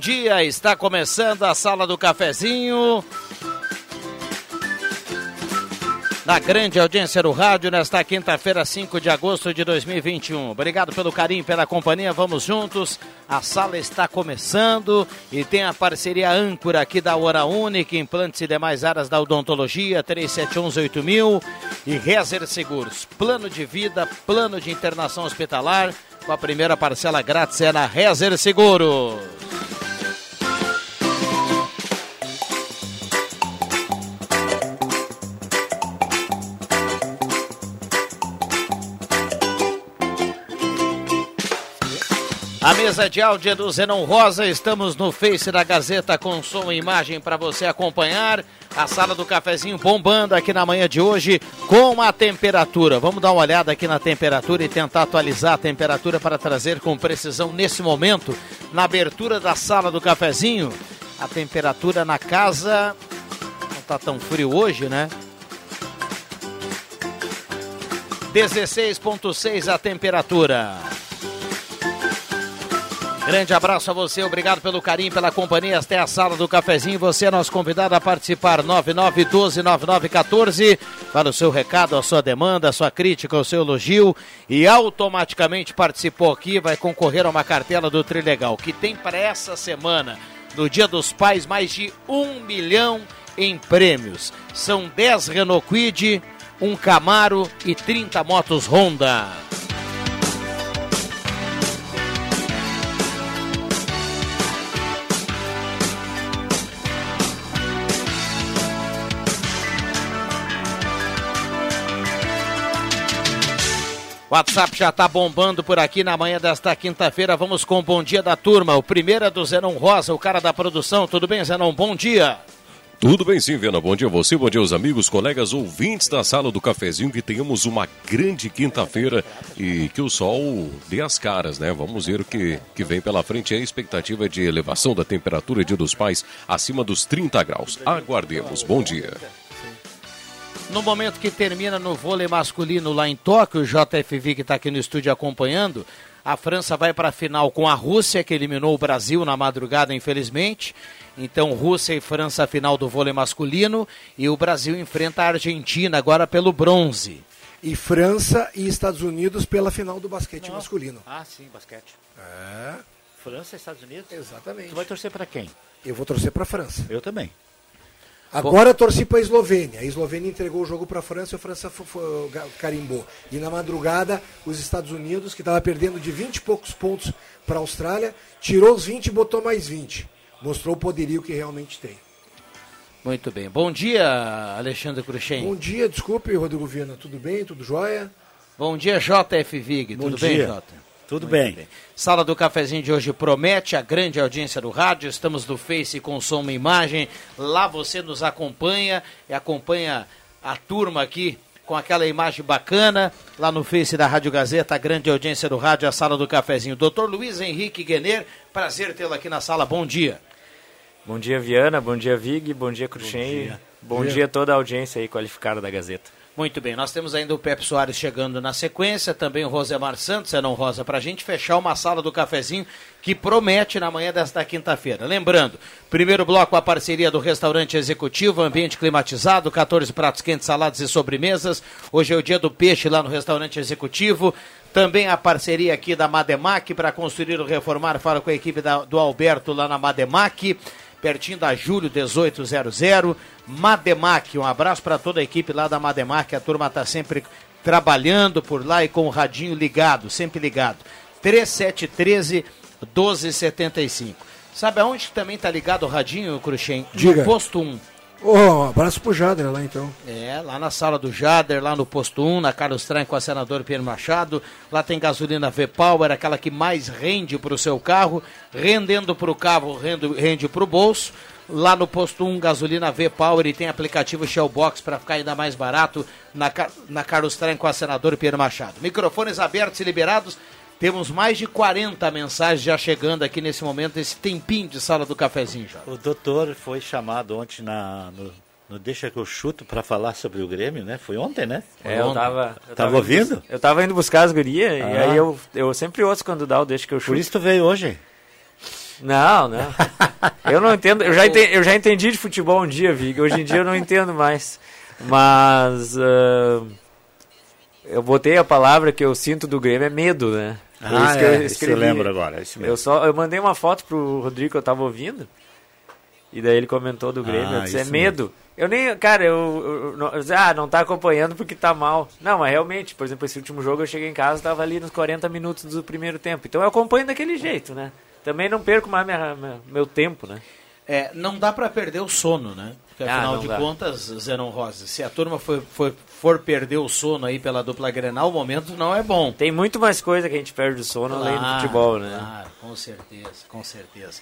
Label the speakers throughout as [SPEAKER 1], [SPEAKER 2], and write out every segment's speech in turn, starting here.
[SPEAKER 1] Dia. Está começando a Sala do Cafezinho. Na grande audiência do rádio, nesta quinta-feira, 5 de agosto de 2021. Obrigado pelo carinho, pela companhia. Vamos juntos. A sala está começando e tem a parceria âncora aqui da Hora Única, implantes e demais áreas da odontologia, 37118000 e Rezer Seguros. Plano de vida, plano de internação hospitalar com a primeira parcela grátis é na Rezer Seguros. A mesa de áudio é do Zenon Rosa, estamos no Face da Gazeta com som e imagem para você acompanhar. A sala do cafezinho bombando aqui na manhã de hoje com a temperatura. Vamos dar uma olhada aqui na temperatura e tentar atualizar a temperatura para trazer com precisão nesse momento, na abertura da sala do cafezinho. A temperatura na casa não está tão frio hoje, né? 16,6 a temperatura. Grande abraço a você, obrigado pelo carinho, pela companhia. Esta é a sala do cafezinho. Você é nosso convidado a participar. 9912-9914. Para o seu recado, a sua demanda, a sua crítica, o seu elogio. E automaticamente participou aqui, vai concorrer a uma cartela do Trilegal, que tem para essa semana, no Dia dos Pais, mais de um milhão em prêmios. São 10 Renault Quid, um Camaro e 30 motos Honda. WhatsApp já está bombando por aqui na manhã desta quinta-feira. Vamos com o bom dia da turma. O primeiro é do Zenon Rosa, o cara da produção. Tudo bem, Zenon? Bom dia.
[SPEAKER 2] Tudo bem sim, Viana. Bom dia a você, bom dia aos amigos, colegas, ouvintes da sala do cafezinho, que tenhamos uma grande quinta-feira e que o sol dê as caras, né? Vamos ver o que, que vem pela frente. A expectativa de elevação da temperatura Dia dos Pais acima dos 30 graus. Aguardemos. Bom dia.
[SPEAKER 1] No momento que termina no vôlei masculino lá em Tóquio, o JFV que está aqui no estúdio acompanhando, a França vai para a final com a Rússia, que eliminou o Brasil na madrugada, infelizmente. Então, Rússia e França, final do vôlei masculino. E o Brasil enfrenta a Argentina agora pelo bronze.
[SPEAKER 3] E França e Estados Unidos pela final do basquete Não. masculino.
[SPEAKER 1] Ah, sim, basquete.
[SPEAKER 3] É.
[SPEAKER 1] França e Estados Unidos?
[SPEAKER 3] Exatamente.
[SPEAKER 1] Tu vai torcer para quem?
[SPEAKER 3] Eu vou torcer para a França.
[SPEAKER 1] Eu também.
[SPEAKER 3] Agora torci para a Eslovênia. A Eslovênia entregou o jogo para a França e a França carimbou. E na madrugada, os Estados Unidos, que estava perdendo de 20 e poucos pontos para a Austrália, tirou os 20 e botou mais 20. Mostrou o poderio que realmente tem.
[SPEAKER 1] Muito bem. Bom dia, Alexandre Cruxem.
[SPEAKER 3] Bom dia, desculpe, Rodrigo Viana. Tudo bem? Tudo jóia?
[SPEAKER 1] Bom dia, JF Vig.
[SPEAKER 4] Bom
[SPEAKER 1] Tudo
[SPEAKER 4] dia.
[SPEAKER 1] bem, Jota?
[SPEAKER 4] Tudo bem. bem.
[SPEAKER 1] Sala do cafezinho de hoje promete a grande audiência do rádio. Estamos no Face com som e imagem. Lá você nos acompanha e acompanha a turma aqui com aquela imagem bacana. Lá no Face da Rádio Gazeta, a grande audiência do rádio, a Sala do Cafezinho. Doutor Luiz Henrique Guener, prazer tê-lo aqui na sala. Bom dia.
[SPEAKER 5] Bom dia, Viana. Bom dia, Vig. Bom dia, Cruxem. Bom dia. Bom dia a toda a audiência aí qualificada da Gazeta.
[SPEAKER 1] Muito bem, nós temos ainda o Pepe Soares chegando na sequência, também o Rosemar Santos, é não Rosa, para a gente fechar uma sala do cafezinho que promete na manhã desta quinta-feira. Lembrando, primeiro bloco a parceria do restaurante executivo, ambiente climatizado, 14 pratos quentes, saladas e sobremesas. Hoje é o dia do peixe lá no restaurante executivo. Também a parceria aqui da Mademac para construir ou reformar, fala com a equipe da, do Alberto lá na Mademac pertinho da Júlio 1800. Mademac, um abraço para toda a equipe lá da Mademac. A turma está sempre trabalhando por lá e com o radinho ligado, sempre ligado. 3713 1275. Sabe aonde também tá ligado o radinho, Cruxem?
[SPEAKER 3] Diga.
[SPEAKER 1] No posto 1.
[SPEAKER 3] Ô, um abraço pro Jader lá então.
[SPEAKER 1] É, lá na sala do Jader, lá no posto 1, na Carlos Traem com a senador Pedro Machado. Lá tem gasolina V-Power, aquela que mais rende para o seu carro. Rendendo para o carro, rende, rende para o bolso. Lá no posto 1, gasolina V-Power e tem aplicativo Shellbox para ficar ainda mais barato na, na Carlos Traem com a senador Pedro Machado. Microfones abertos e liberados. Temos mais de 40 mensagens já chegando aqui nesse momento, esse tempinho de sala do cafezinho já.
[SPEAKER 4] O doutor foi chamado ontem na, no, no Deixa que eu chuto para falar sobre o Grêmio, né? Foi ontem, né?
[SPEAKER 5] É, eu tava. Eu
[SPEAKER 4] Tava
[SPEAKER 5] indo
[SPEAKER 4] ouvindo?
[SPEAKER 5] bus- Eu tava indo buscar as gurias e
[SPEAKER 4] Ah.
[SPEAKER 5] aí eu, eu sempre ouço quando dá o deixa que eu chuto.
[SPEAKER 4] Por isso tu veio hoje.
[SPEAKER 5] Não, não. Eu não entendo. Eu já, entendi, eu já entendi de futebol um dia, Vig. Hoje em dia eu não entendo mais. Mas. ah, eu botei a palavra que eu sinto do Grêmio é medo, né? Foi
[SPEAKER 4] Ah,
[SPEAKER 5] que eu
[SPEAKER 4] é, isso eu
[SPEAKER 5] escrevi.
[SPEAKER 4] lembro agora, é isso mesmo.
[SPEAKER 5] Eu, só, eu mandei uma foto pro Rodrigo que eu tava ouvindo. E daí ele comentou do Grêmio.
[SPEAKER 4] Ah,
[SPEAKER 5] eu disse, é medo. Eu nem. Cara, eu, eu- eu não- eu disse, Ah, não tá acompanhando porque tá mal. Não, mas realmente, por exemplo, esse último jogo eu cheguei em casa tava ali nos 40 minutos do primeiro tempo. Então eu acompanho daquele jeito, né? Também não perco mais minha- minha- meu tempo, né?
[SPEAKER 1] É, não dá para perder o sono, né? Porque
[SPEAKER 5] Ah,
[SPEAKER 1] afinal
[SPEAKER 5] não
[SPEAKER 1] de
[SPEAKER 5] dá.
[SPEAKER 1] contas, Zenon Rosa, se a turma for, for, for perder o sono aí pela dupla Grenal, o momento não é bom.
[SPEAKER 5] Tem muito mais coisa que a gente perde o sono além do
[SPEAKER 1] Claro,
[SPEAKER 5] futebol, né?
[SPEAKER 1] Claro, com certeza, com certeza.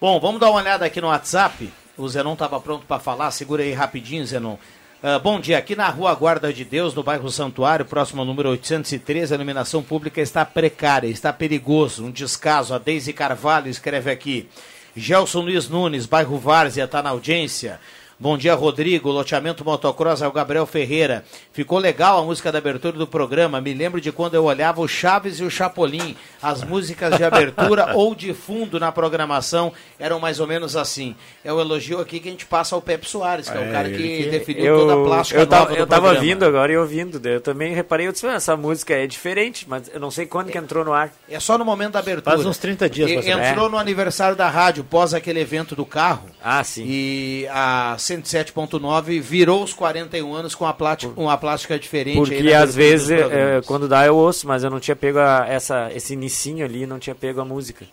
[SPEAKER 1] Bom, vamos dar uma olhada aqui no WhatsApp. O Zenon estava pronto para falar, segura aí rapidinho, Zenon. Ah, bom dia, aqui na rua Guarda de Deus, no bairro Santuário, próximo ao número 813, a iluminação pública está precária, está perigoso, um descaso. A Deise Carvalho escreve aqui. Gelson Luiz Nunes, bairro Várzea, está na audiência. Bom dia, Rodrigo. Loteamento Motocross é o Gabriel Ferreira. Ficou legal a música da abertura do programa. Me lembro de quando eu olhava o Chaves e o Chapolin. As músicas de abertura ou de fundo na programação eram mais ou menos assim. É o elogio aqui que a gente passa ao Pepe Soares, que é, o
[SPEAKER 4] É,
[SPEAKER 1] cara
[SPEAKER 4] ele
[SPEAKER 1] que
[SPEAKER 4] que-
[SPEAKER 1] definiu toda a plástica
[SPEAKER 5] eu tava,
[SPEAKER 1] nova
[SPEAKER 5] eu tava
[SPEAKER 1] programa.
[SPEAKER 5] vindo agora e ouvindo. Eu também reparei, eu disse, "Ah, essa música é diferente, mas eu não sei quando que entrou no ar.
[SPEAKER 1] É só no momento da abertura.
[SPEAKER 4] Faz uns 30 dias,
[SPEAKER 1] E- Entrou no aniversário da rádio, pós aquele evento do carro.
[SPEAKER 5] Ah, sim.
[SPEAKER 1] E a 107.9 virou os 41 anos com a plástica, uma plástica diferente. aí
[SPEAKER 5] Porque às
[SPEAKER 1] dos
[SPEAKER 5] vezes, é,
[SPEAKER 1] programas.
[SPEAKER 5] quando dá, eu ouço, mas eu não tinha pego a- essa, esse inicinho ali, não tinha pego a música.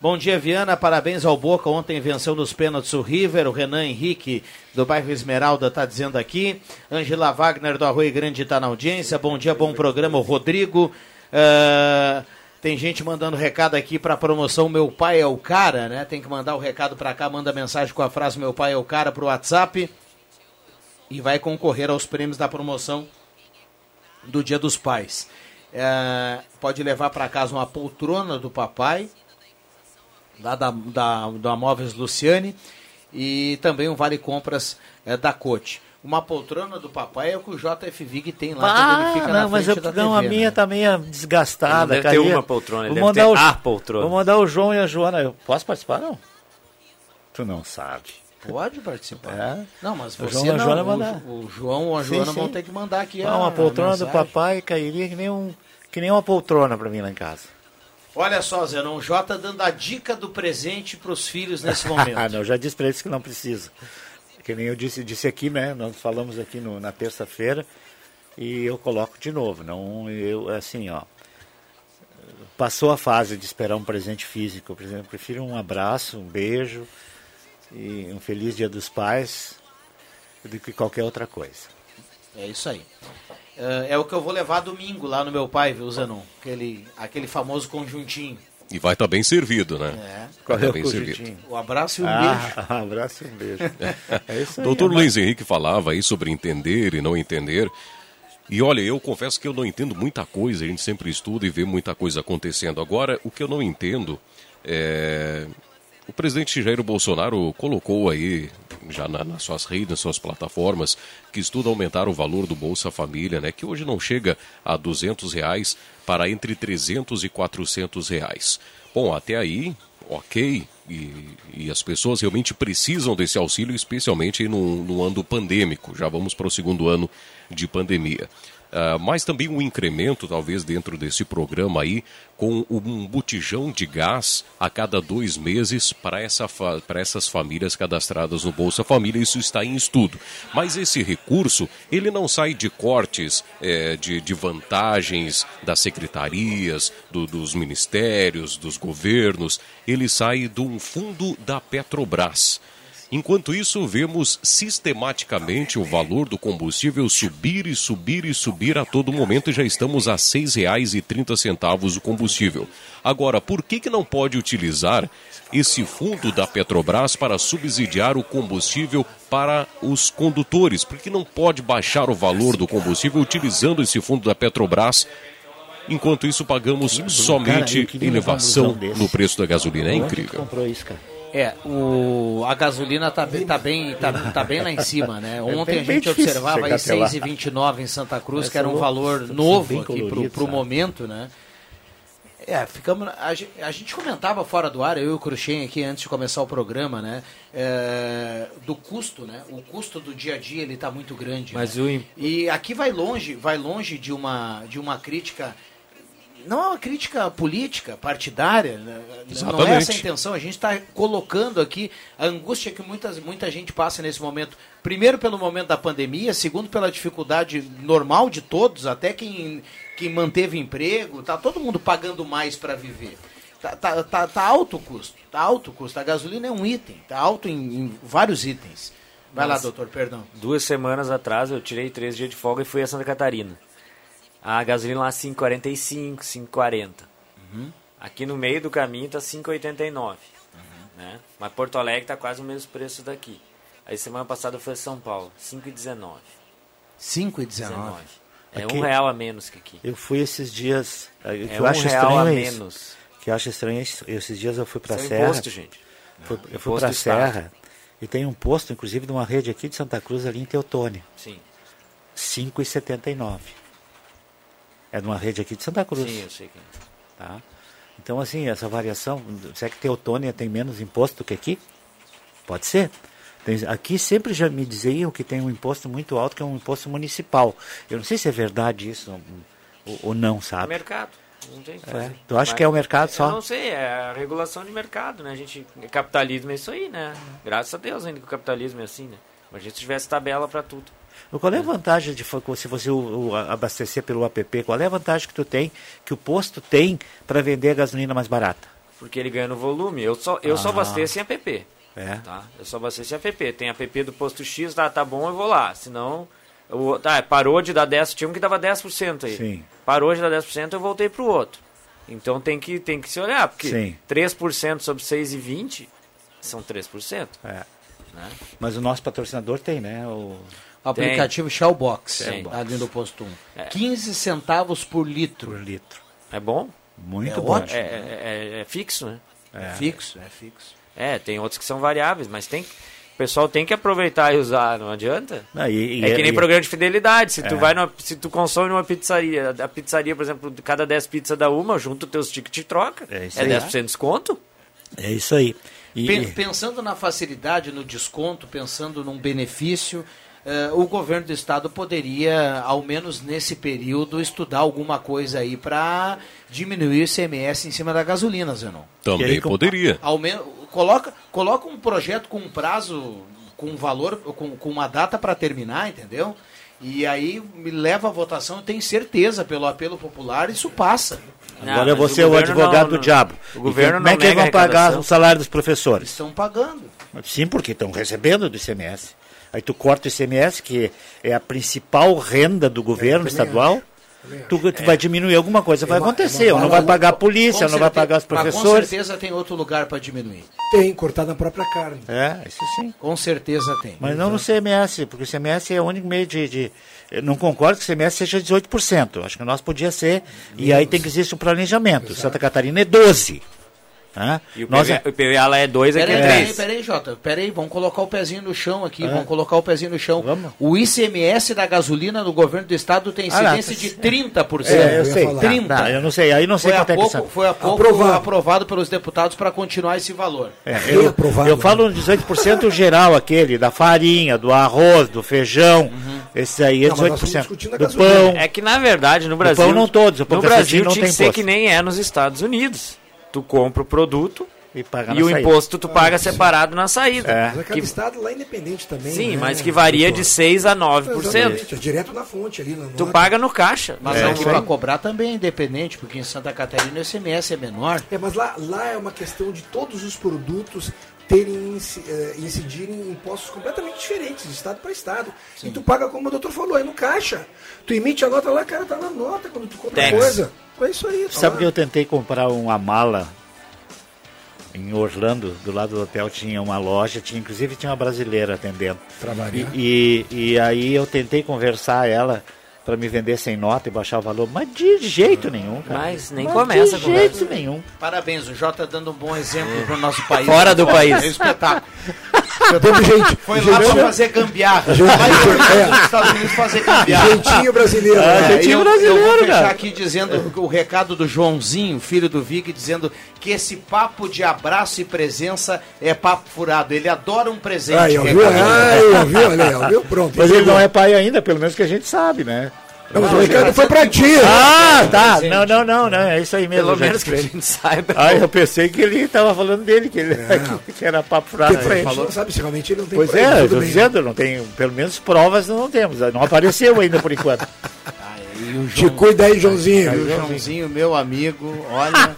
[SPEAKER 1] Bom dia, Viana. Parabéns ao Boca. Ontem venceu nos pênaltis o River. O Renan Henrique, do bairro Esmeralda, está dizendo aqui. Angela Wagner, do Arroio Grande, está na audiência. Bom dia, bom programa. O Rodrigo. Ah, tem gente mandando recado aqui para a promoção Meu Pai é o Cara, né? Tem que mandar o recado para cá. Manda mensagem com a frase Meu Pai é o Cara para o WhatsApp. E vai concorrer aos prêmios da promoção do Dia dos Pais. É, pode levar para casa uma poltrona do papai lá da, da, da Móveis Luciane e também um vale compras é, da Cote. Uma poltrona do papai é o que o JF Vig tem lá quando ele
[SPEAKER 4] Ah,
[SPEAKER 1] fica na
[SPEAKER 4] não, mas
[SPEAKER 1] frente
[SPEAKER 4] eu,
[SPEAKER 1] da
[SPEAKER 4] não, a
[SPEAKER 1] TV,
[SPEAKER 4] minha
[SPEAKER 1] né?
[SPEAKER 4] tá meio desgastada.
[SPEAKER 5] Ele deve ter uma poltrona, ele
[SPEAKER 4] Vou
[SPEAKER 5] deve
[SPEAKER 4] mandar
[SPEAKER 5] ter
[SPEAKER 4] o,
[SPEAKER 5] a poltrona.
[SPEAKER 4] Vou mandar o João e a Joana. Eu posso participar, não? Tu não sabe.
[SPEAKER 1] Pode participar.
[SPEAKER 4] É.
[SPEAKER 1] Não, mas
[SPEAKER 4] O
[SPEAKER 1] você
[SPEAKER 4] João e a
[SPEAKER 1] não.
[SPEAKER 4] Joana
[SPEAKER 1] o,
[SPEAKER 4] mandar.
[SPEAKER 1] o João ou a
[SPEAKER 4] Sim,
[SPEAKER 1] Joana
[SPEAKER 4] sim.
[SPEAKER 1] vão ter que mandar aqui
[SPEAKER 4] Ah,
[SPEAKER 1] a
[SPEAKER 4] uma poltrona do
[SPEAKER 1] mensagem.
[SPEAKER 4] papai cairia que nem, um, que nem uma poltrona pra mim lá em casa.
[SPEAKER 1] Olha só, Zenon, o J dando a dica do presente para os filhos nesse momento.
[SPEAKER 4] Ah, não, já disse pra eles que não precisa. Que nem eu disse, disse aqui, né? Nós falamos aqui no- na terça-feira e eu coloco de novo. Não, eu assim, ó. Passou a fase de esperar um presente físico. Por exemplo, prefiro um abraço, um beijo e um feliz Dia dos Pais do que qualquer outra coisa.
[SPEAKER 1] É isso aí. É, é o que eu vou levar domingo lá no meu pai, viu, Zenon? Aquele, aquele famoso conjuntinho.
[SPEAKER 2] E vai estar bem servido, né?
[SPEAKER 1] É.
[SPEAKER 2] Vai
[SPEAKER 4] é
[SPEAKER 2] tá
[SPEAKER 4] o
[SPEAKER 2] bem servido.
[SPEAKER 1] O abraço e beijo.
[SPEAKER 4] Ah, um abraço e um beijo. É isso aí.
[SPEAKER 2] Doutor
[SPEAKER 4] é
[SPEAKER 2] Luiz Henrique falava aí sobre entender e não entender. E olha, eu confesso que eu não entendo muita coisa, a gente sempre estuda e vê muita coisa acontecendo. Agora, o que eu não entendo é. O presidente Jair Bolsonaro colocou aí, já na- nas suas redes, nas suas plataformas, que estuda aumentar o valor do Bolsa Família, né? Que hoje não chega a 200 reais para entre 300 e 400 reais. Bom, até aí, ok, e, e as pessoas realmente precisam desse auxílio, especialmente no, no ano pandêmico. Já vamos para o segundo ano de pandemia. Uh, mas também um incremento, talvez, dentro desse programa aí, com um botijão de gás a cada dois meses para, essa para essas famílias cadastradas no Bolsa Família. Isso está em estudo. Mas esse recurso, ele não sai de cortes é, de, de vantagens das secretarias, do, dos ministérios, dos governos. Ele sai de um fundo da Petrobras. Enquanto isso, vemos sistematicamente o valor do combustível subir e subir e subir a todo momento e já estamos a R$ 6,30 o combustível. Agora, por que, que não pode utilizar esse fundo da Petrobras para subsidiar o combustível para os condutores? Por que não pode baixar o valor do combustível utilizando esse fundo da Petrobras Enquanto isso, pagamos somente cara, elevação no preço da gasolina. É incrível.
[SPEAKER 4] comprou isso, cara?
[SPEAKER 1] É, o, a gasolina está bem, tá bem, tá, tá bem lá em cima, né? Ontem é bem, a gente observava aí 6,29 em Santa Cruz, que era um valor novo aqui para o momento, né? É, ficamos. A, a, gente comentava fora do ar, eu e o Cruxem aqui antes de começar o programa, né? É, do custo, né? O custo do dia a dia ele está muito grande.
[SPEAKER 5] Mas
[SPEAKER 1] né?
[SPEAKER 5] o...
[SPEAKER 1] E aqui vai longe, vai longe de uma, de uma crítica não é uma crítica política, partidária, né? não é essa a intenção. A gente está colocando aqui a angústia que muitas, muita gente passa nesse momento. Primeiro, pelo momento da pandemia, segundo, pela dificuldade normal de todos, até quem, quem manteve emprego, tá todo mundo pagando mais para viver. Tá, tá, tá, tá, alto o custo, tá alto o custo. A gasolina é um item, tá alto em, em vários itens. Vai Mas, lá, doutor, perdão.
[SPEAKER 5] Duas semanas atrás eu tirei três dias de folga e fui a Santa Catarina. A gasolina lá 5,45, 5,40. Uhum. Aqui no meio do caminho tá 5,89. Uhum. Né? Mas Porto Alegre tá quase o mesmo preço daqui. Aí semana passada foi São Paulo, 5,19.
[SPEAKER 1] 5,19.
[SPEAKER 5] É aqui, um real a menos que aqui.
[SPEAKER 4] Eu fui esses dias. Que
[SPEAKER 5] é
[SPEAKER 4] eu
[SPEAKER 5] um
[SPEAKER 4] acho
[SPEAKER 5] real
[SPEAKER 4] estranho
[SPEAKER 5] a
[SPEAKER 4] é
[SPEAKER 5] menos.
[SPEAKER 4] Isso. O que eu acho estranho é. Esses dias eu fui para a
[SPEAKER 5] é
[SPEAKER 4] Serra.
[SPEAKER 5] Imposto, gente.
[SPEAKER 4] Fui, eu fui para a Serra e tem um posto, inclusive, de uma rede aqui de Santa Cruz, ali em Teotônio.
[SPEAKER 5] Sim.
[SPEAKER 4] 5,79. É de uma rede aqui de Santa Cruz.
[SPEAKER 5] Sim, eu sei que é.
[SPEAKER 4] Tá? Então, assim, essa variação, será que Teotônia tem menos imposto do que aqui? Pode ser. Tem, aqui sempre já me diziam que tem um imposto muito alto, que é um imposto municipal. Eu não sei se é verdade isso ou, ou não, sabe?
[SPEAKER 5] É mercado. Não tem. É.
[SPEAKER 4] Tu acha Mas, que é o mercado só?
[SPEAKER 5] Eu não sei, é a regulação de mercado, né? A gente, capitalismo é isso aí, né? Graças a Deus ainda que o capitalismo é assim, né? Imagina se tivesse tabela para tudo.
[SPEAKER 4] Qual é a vantagem de se você o, o, abastecer pelo app? Qual é a vantagem que tu tem, que o posto tem para vender a gasolina mais barata?
[SPEAKER 5] Porque ele ganha no volume. Eu só, eu ah. só abasteço em app.
[SPEAKER 4] É.
[SPEAKER 5] Tá? Eu só abasteço em app. Tem app do posto X, tá, tá bom, eu vou lá. Senão, eu, tá, parou de dar 10, tinha um que dava 10% aí.
[SPEAKER 4] Sim.
[SPEAKER 5] Parou de dar 10%, eu voltei para o outro. Então tem que, tem que se olhar, porque
[SPEAKER 4] Sim.
[SPEAKER 5] 3% sobre 6,20 são 3%.
[SPEAKER 4] É. Né? Mas o nosso patrocinador tem, né? O...
[SPEAKER 1] Aplicativo Tem. Shellbox, Tem. ali no posto 1. É. 15 centavos por litro.
[SPEAKER 4] Por litro.
[SPEAKER 5] É bom?
[SPEAKER 4] Muito
[SPEAKER 5] é
[SPEAKER 4] bom.
[SPEAKER 5] É, é, é, é, fixo, né?
[SPEAKER 1] É. fixo, é fixo.
[SPEAKER 5] É, tem outros que são variáveis, mas tem o pessoal tem que aproveitar e usar, não adianta.
[SPEAKER 4] Não, e, e,
[SPEAKER 5] é que nem programa de fidelidade. Se tu vai numa, se tu consome numa pizzaria, a pizzaria, por exemplo, cada 10 pizzas dá uma, junto teus tickets e troca.
[SPEAKER 4] É, isso
[SPEAKER 5] é
[SPEAKER 4] aí.
[SPEAKER 5] 10% de desconto.
[SPEAKER 4] É isso aí.
[SPEAKER 1] E... Pensando na facilidade, no desconto, pensando num benefício, Uh, o governo do estado poderia, ao menos nesse período, estudar alguma coisa aí para diminuir o ICMS em cima da gasolina, Zenon.
[SPEAKER 2] Também aí, poderia.
[SPEAKER 1] Ao menos, coloca, coloca um projeto com um prazo, com um valor, com, com uma data para terminar, entendeu? E aí me leva à votação, eu tenho certeza, pelo apelo popular, isso passa.
[SPEAKER 4] Não, Agora você é o advogado não, do diabo.
[SPEAKER 5] O governo
[SPEAKER 4] como é que eles vão pagar o salário dos professores?
[SPEAKER 1] Estão pagando.
[SPEAKER 4] Sim, porque estão recebendo do ICMS. Aí tu corta o ICMS, que é a principal renda do governo estadual. Tu, tu é. vai diminuir alguma coisa, vai é acontecer. É uma, não vai pagar a polícia, não vai pagar os professores. Com
[SPEAKER 1] certeza tem outro lugar para diminuir.
[SPEAKER 3] Tem, cortar na própria carne.
[SPEAKER 4] É, isso sim.
[SPEAKER 1] Com certeza tem.
[SPEAKER 4] Mas não no CMS, porque o CMS é o único meio de. de eu não concordo que o CMS seja 18%. Acho que nós podia ser. E aí tem que existir um planejamento. Exato. Santa Catarina é 12%.
[SPEAKER 5] Ah, e o, Nós PVA, é... o PVA lá é 2, aqui é 3.
[SPEAKER 1] Peraí, peraí, Jota. Peraí, vamos colocar o pezinho no chão aqui. Vamos colocar o pezinho no chão. Vamos. O ICMS da gasolina no governo do estado tem incidência ah, de 30%.
[SPEAKER 4] É, eu sei. 30%. Não, eu não sei, aí não sei
[SPEAKER 1] foi
[SPEAKER 4] quanto
[SPEAKER 1] é pouco, Foi há pouco aprovado, aprovado pelos deputados para continuar esse valor.
[SPEAKER 4] É, eu, aprovado, eu falo 18% geral aquele, da farinha, do arroz, do feijão, uhum. Esses aí é
[SPEAKER 3] Não, mas nós estamos
[SPEAKER 4] 18%.
[SPEAKER 3] discutindo a
[SPEAKER 4] Do pão,
[SPEAKER 5] É que na verdade no Brasil.
[SPEAKER 4] pão não todos, o pão
[SPEAKER 5] no
[SPEAKER 4] cafezinho
[SPEAKER 5] Brasil
[SPEAKER 4] não
[SPEAKER 5] tinha
[SPEAKER 4] tem
[SPEAKER 5] que ser que nem é nos Estados Unidos. Tu compra o produto
[SPEAKER 4] e paga
[SPEAKER 5] e o
[SPEAKER 4] saída.
[SPEAKER 5] imposto tu paga separado na saída.
[SPEAKER 4] É.
[SPEAKER 3] Mas é
[SPEAKER 5] Que-
[SPEAKER 3] estado lá é independente também.
[SPEAKER 5] sim,
[SPEAKER 3] né,
[SPEAKER 5] mas que varia de
[SPEAKER 3] doutor?
[SPEAKER 5] 6 a 9%.
[SPEAKER 3] Exatamente, é direto na fonte ali. Na
[SPEAKER 5] Tu paga no caixa.
[SPEAKER 1] Mas
[SPEAKER 4] É,
[SPEAKER 1] aqui
[SPEAKER 4] aí.
[SPEAKER 1] para cobrar também é independente, porque em Santa Catarina o ICMS é menor.
[SPEAKER 3] É, mas lá, lá é uma questão de todos os produtos terem eh, incidirem em impostos completamente diferentes, de estado para estado. E tu paga como o doutor falou, é no caixa. Tu emite a nota lá, cara, tá na nota quando tu compra coisa. É isso aí. tá
[SPEAKER 4] Sabe
[SPEAKER 3] lá.
[SPEAKER 4] que eu tentei comprar uma mala em Orlando, do lado do hotel tinha uma loja, tinha inclusive tinha uma brasileira atendendo.
[SPEAKER 3] Variar.
[SPEAKER 4] E, e, e aí eu tentei conversar ela para me vender sem nota e baixar o valor, mas de jeito nenhum, cara.
[SPEAKER 5] Mas nem
[SPEAKER 4] Mas
[SPEAKER 5] começa a
[SPEAKER 4] de
[SPEAKER 5] conversa.
[SPEAKER 4] jeito nenhum.
[SPEAKER 1] Parabéns, o Jota dando um bom exemplo para o nosso país.
[SPEAKER 5] Fora do país.
[SPEAKER 1] É espetáculo.
[SPEAKER 3] Teve gente.
[SPEAKER 1] Foi lá para fazer gambiarra.
[SPEAKER 3] Gente,
[SPEAKER 1] Vai
[SPEAKER 3] é.
[SPEAKER 1] Estados Unidos fazer gambiarra.
[SPEAKER 3] Jeitinho brasileiro.
[SPEAKER 4] Ah,
[SPEAKER 3] né?
[SPEAKER 4] jeitinho
[SPEAKER 1] eu, eu
[SPEAKER 4] brasileiro,
[SPEAKER 1] vou fechar
[SPEAKER 4] cara.
[SPEAKER 1] aqui dizendo o recado do Joãozinho, filho do Vig, dizendo que esse papo de abraço e presença é papo furado. Ele adora um presente.
[SPEAKER 3] Aí, ó, viu?
[SPEAKER 1] Recado.
[SPEAKER 3] Aí, ó, viu? Olha aí, ó, viu? Pronto.
[SPEAKER 4] Mas ele não é pai ainda, pelo menos que a gente sabe, né?
[SPEAKER 3] Não, mas o recado foi pra ti.
[SPEAKER 4] Ah, tá. Não, não, não, não. É isso aí mesmo.
[SPEAKER 5] Pelo menos que a gente saiba.
[SPEAKER 4] Ah, eu pensei que ele estava falando dele, que, ele, que era papo
[SPEAKER 3] a gente
[SPEAKER 4] Falou-
[SPEAKER 3] não sabe se realmente ele não tem
[SPEAKER 4] Pois é, eu
[SPEAKER 3] bem.
[SPEAKER 4] dizendo, não tem, pelo menos provas não temos. Não apareceu ainda por enquanto.
[SPEAKER 1] E o
[SPEAKER 3] Te
[SPEAKER 1] João-
[SPEAKER 3] cuida aí, Joãozinho.
[SPEAKER 1] E o Joãozinho, meu amigo, olha,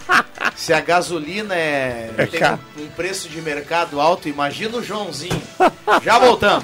[SPEAKER 1] se a gasolina é,
[SPEAKER 4] É
[SPEAKER 1] tem um, um preço de mercado alto, imagina o Joãozinho. Já voltamos.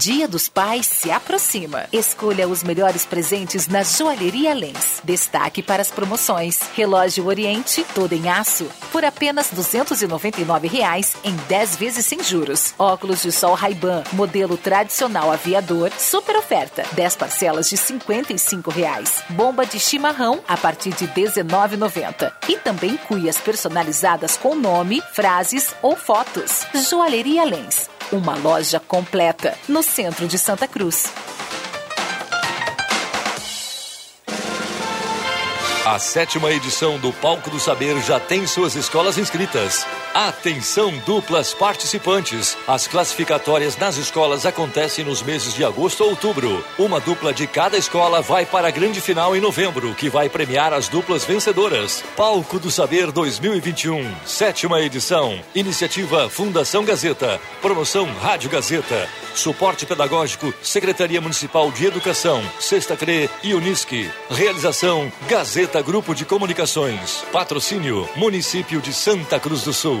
[SPEAKER 6] Dia dos Pais se aproxima. Escolha os melhores presentes na Joalheria Lens. Destaque para as promoções. Relógio Oriente, todo em aço, por apenas 299 reais em 10 vezes sem juros. Óculos de sol Ray-Ban, modelo tradicional aviador, super oferta. 10 parcelas de 55 reais. Bomba de chimarrão a partir de R$ 19,90. E também cuias personalizadas com nome, frases ou fotos. Joalheria Lens. Uma loja completa no centro de Santa Cruz.
[SPEAKER 7] A sétima edição do Palco do Saber já tem suas escolas inscritas. Atenção, duplas participantes. As classificatórias nas escolas acontecem nos meses de agosto ou outubro. Uma dupla de cada escola vai para a grande final em novembro, que vai premiar as duplas vencedoras. Palco do Saber 2021, sétima edição. Iniciativa Fundação Gazeta. Promoção Rádio Gazeta. Suporte pedagógico Secretaria Municipal de Educação, Sexta CRE e Unisque. Realização Gazeta Grupo de Comunicações. Patrocínio Município de Santa Cruz do Sul.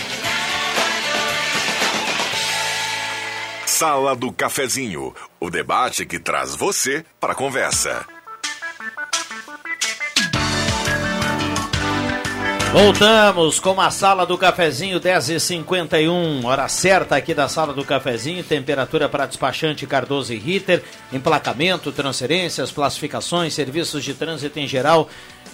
[SPEAKER 8] Sala do Cafezinho, o debate que traz você para a conversa.
[SPEAKER 1] Voltamos com a sala do cafezinho 10h51, hora certa aqui da sala do cafezinho, temperatura para despachante Cardoso e Ritter, emplacamento, transferências, classificações, serviços de trânsito em geral,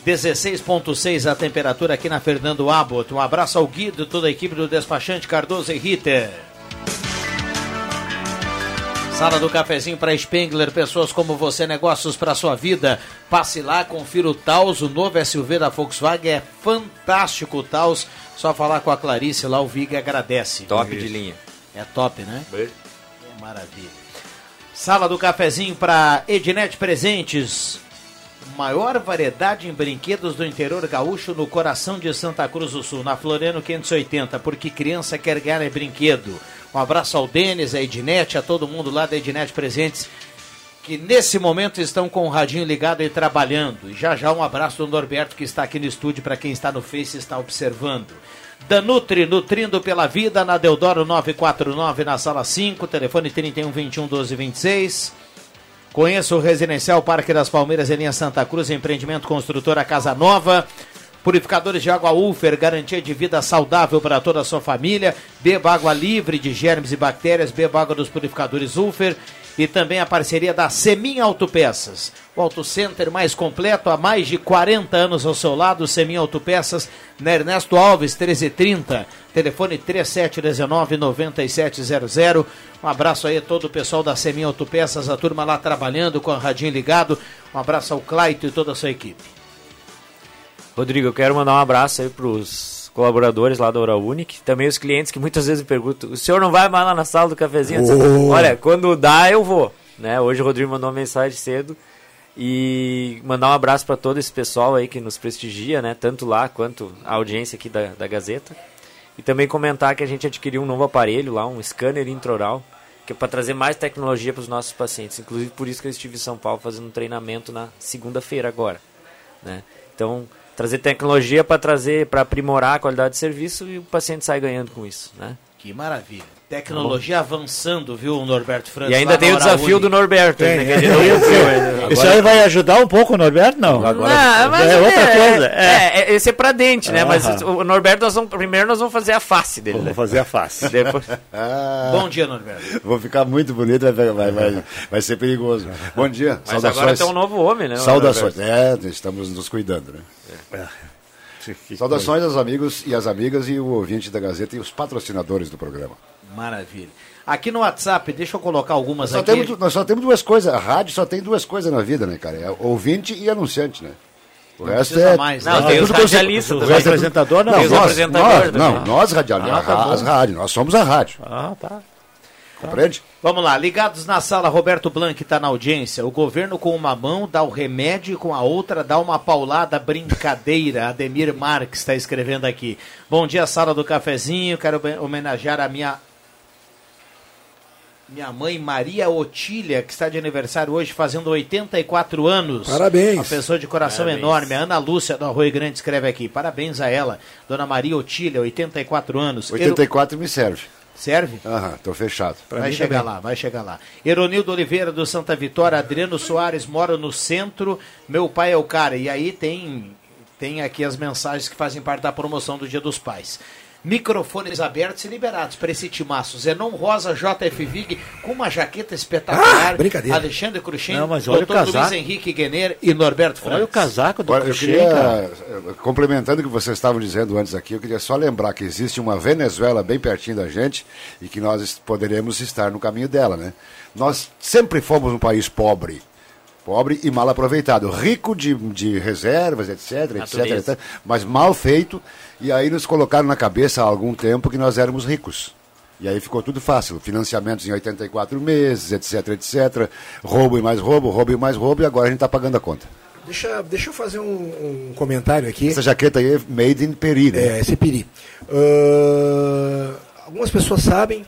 [SPEAKER 1] 16.6 a temperatura aqui na Fernando Abbott. Um abraço ao Guido, toda a equipe do despachante Cardoso e Ritter. Sala do cafezinho para Spengler, pessoas como você, negócios para sua vida. Passe lá, confira o Taos, o novo SUV da Volkswagen é fantástico o Taos. Só falar com a Clarice lá, o Vig agradece.
[SPEAKER 5] Top de linha.
[SPEAKER 1] É top, né? É maravilha. Sala do cafezinho para Ednet Presentes. Maior variedade em brinquedos do interior gaúcho no coração de Santa Cruz do Sul, na Floriano 580, porque criança quer ganhar é brinquedo. Um abraço ao Denis, a Ednet, a todo mundo lá da Ednet Presentes, que nesse momento estão com o radinho ligado e trabalhando. E já já um abraço do Norberto, que está aqui no estúdio, para quem está no Face e está observando. Danutri, nutrindo pela vida, na Deodoro 949, na sala 5, telefone 31 21 12 26. Conheça o Residencial Parque das Palmeiras em linha Santa Cruz, empreendimento construtora Casa Nova. Purificadores de água Ufer, garantia de vida saudável para toda a sua família. Beba água livre de germes e bactérias, beba água dos purificadores Ufer. E também a parceria da Semin Autopeças. O Auto Center mais completo, há mais de 40 anos ao seu lado. Semin Autopeças, na Ernesto Alves, 1330. Telefone 3719-9700. Um abraço aí a todo o pessoal da Semin Autopeças, a turma lá trabalhando com o radinho ligado. Um abraço ao Claito e toda a sua equipe.
[SPEAKER 5] Rodrigo, eu quero mandar um abraço aí pros colaboradores lá da Oral Unique, também os clientes que muitas vezes me perguntam, o senhor não vai mais lá na sala do cafezinho?
[SPEAKER 3] Oh.
[SPEAKER 5] Olha, quando dá eu vou, né? Hoje o Rodrigo mandou uma mensagem cedo e mandar um abraço para todo esse pessoal aí que nos prestigia, né? Tanto lá quanto a audiência aqui da, da Gazeta. E também comentar que a gente adquiriu um novo aparelho lá, um scanner intraoral, que é para trazer mais tecnologia para os nossos pacientes. Inclusive por isso que eu estive em São Paulo fazendo um treinamento na segunda-feira agora, né? Então, trazer tecnologia para trazer, para aprimorar a qualidade de serviço e o paciente sai ganhando com isso, né?
[SPEAKER 1] Que maravilha. Tecnologia avançando, viu, Norberto França?
[SPEAKER 5] E ainda tem o desafio do Norberto,
[SPEAKER 4] Tem,
[SPEAKER 5] né,
[SPEAKER 4] é.
[SPEAKER 5] ainda.
[SPEAKER 4] Isso aí vai ajudar um pouco o Norberto? Não. Agora
[SPEAKER 5] Não, mas
[SPEAKER 4] é outra coisa.
[SPEAKER 5] É, é, esse é pra dente, né? Mas
[SPEAKER 4] Aham.
[SPEAKER 5] o Norberto, nós vamos, primeiro nós vamos fazer a face dele.
[SPEAKER 4] Vamos
[SPEAKER 5] né?
[SPEAKER 4] fazer a face.
[SPEAKER 5] Depois...
[SPEAKER 9] Ah,
[SPEAKER 1] Bom dia, Norberto.
[SPEAKER 9] Vou ficar muito bonito, vai, vai, vai, vai ser perigoso. Bom dia,
[SPEAKER 5] Mas
[SPEAKER 9] saudações.
[SPEAKER 5] agora tem um novo homem, né?
[SPEAKER 9] Saudações.
[SPEAKER 5] Norberto?
[SPEAKER 9] É, estamos nos cuidando, né?
[SPEAKER 4] Que
[SPEAKER 9] Saudações aos amigos e às amigas e o ouvinte da Gazeta e os patrocinadores do programa.
[SPEAKER 1] Maravilha. Aqui no WhatsApp, deixa eu colocar algumas
[SPEAKER 9] Só
[SPEAKER 1] aqui.
[SPEAKER 9] temos, nós só temos duas coisas. A rádio só tem duas coisas na vida, né, cara? É ouvinte e anunciante, né? O
[SPEAKER 1] Não
[SPEAKER 9] resto é.
[SPEAKER 1] mais,
[SPEAKER 5] Não,
[SPEAKER 1] né?
[SPEAKER 5] tem
[SPEAKER 9] é
[SPEAKER 5] os
[SPEAKER 9] tudo conce-
[SPEAKER 5] radialistas
[SPEAKER 9] o
[SPEAKER 5] também.
[SPEAKER 9] resto é tudo-
[SPEAKER 4] apresentador, não.
[SPEAKER 9] Não,
[SPEAKER 5] Tem os
[SPEAKER 9] nós,
[SPEAKER 5] apresentadores
[SPEAKER 9] nós, não, nós radialistas.
[SPEAKER 4] Ah, tá
[SPEAKER 9] as rádios, nós somos a rádio.
[SPEAKER 4] Ah, tá.
[SPEAKER 9] Compreende?
[SPEAKER 1] Vamos lá, ligados na sala, Roberto Blanc está na audiência. O governo com uma mão dá o remédio e com a outra dá uma paulada brincadeira. Ademir Marques está escrevendo aqui. Bom dia, sala do cafezinho. Quero homenagear a minha minha mãe Maria Otília, que está de aniversário hoje, fazendo 84 anos.
[SPEAKER 3] Parabéns.
[SPEAKER 1] Uma pessoa de coração
[SPEAKER 5] Parabéns.
[SPEAKER 1] enorme. A Ana Lúcia do Arroio Grande escreve aqui. Parabéns a ela, Dona Maria Otília, 84 anos.
[SPEAKER 9] 84 me serve.
[SPEAKER 1] Serve?
[SPEAKER 9] Aham, tô fechado.
[SPEAKER 1] vai chegar lá, vai chegar lá. Eronildo Oliveira do Santa Vitória, Adriano Soares mora no centro, meu pai é o cara. E aí tem, tem aqui as mensagens que fazem parte da promoção do Dia dos Pais. Microfones abertos e liberados para esse timaço. Zenon Rosa, JF Vig, com uma jaqueta espetacular.
[SPEAKER 3] Ah, brincadeira.
[SPEAKER 1] Alexandre Cruxem,
[SPEAKER 4] Não, mas olha o casaco.
[SPEAKER 1] Luiz Henrique Guener e Norberto França.
[SPEAKER 4] Olha o casaco do
[SPEAKER 9] eu
[SPEAKER 4] Cruxem,
[SPEAKER 9] queria,
[SPEAKER 4] cara.
[SPEAKER 9] eh, complementando o que vocês estavam dizendo antes aqui, eu queria só lembrar que existe uma Venezuela bem pertinho da gente e que nós poderemos estar no caminho dela, né? Nós sempre fomos um país pobre. Pobre e mal aproveitado. Rico de, de reservas, etc, etc, etc, mas mal feito. E aí nos colocaram na cabeça há algum tempo que nós éramos ricos. E aí ficou tudo fácil. Financiamentos em 84 meses, etc, etc. Roubo e mais roubo, roubo e mais roubo, e agora a gente está pagando a conta.
[SPEAKER 3] Deixa, deixa eu fazer um, um comentário aqui.
[SPEAKER 9] Essa jaqueta aí é made in Peri, né?
[SPEAKER 3] É, esse é Peri. Uh, algumas pessoas sabem,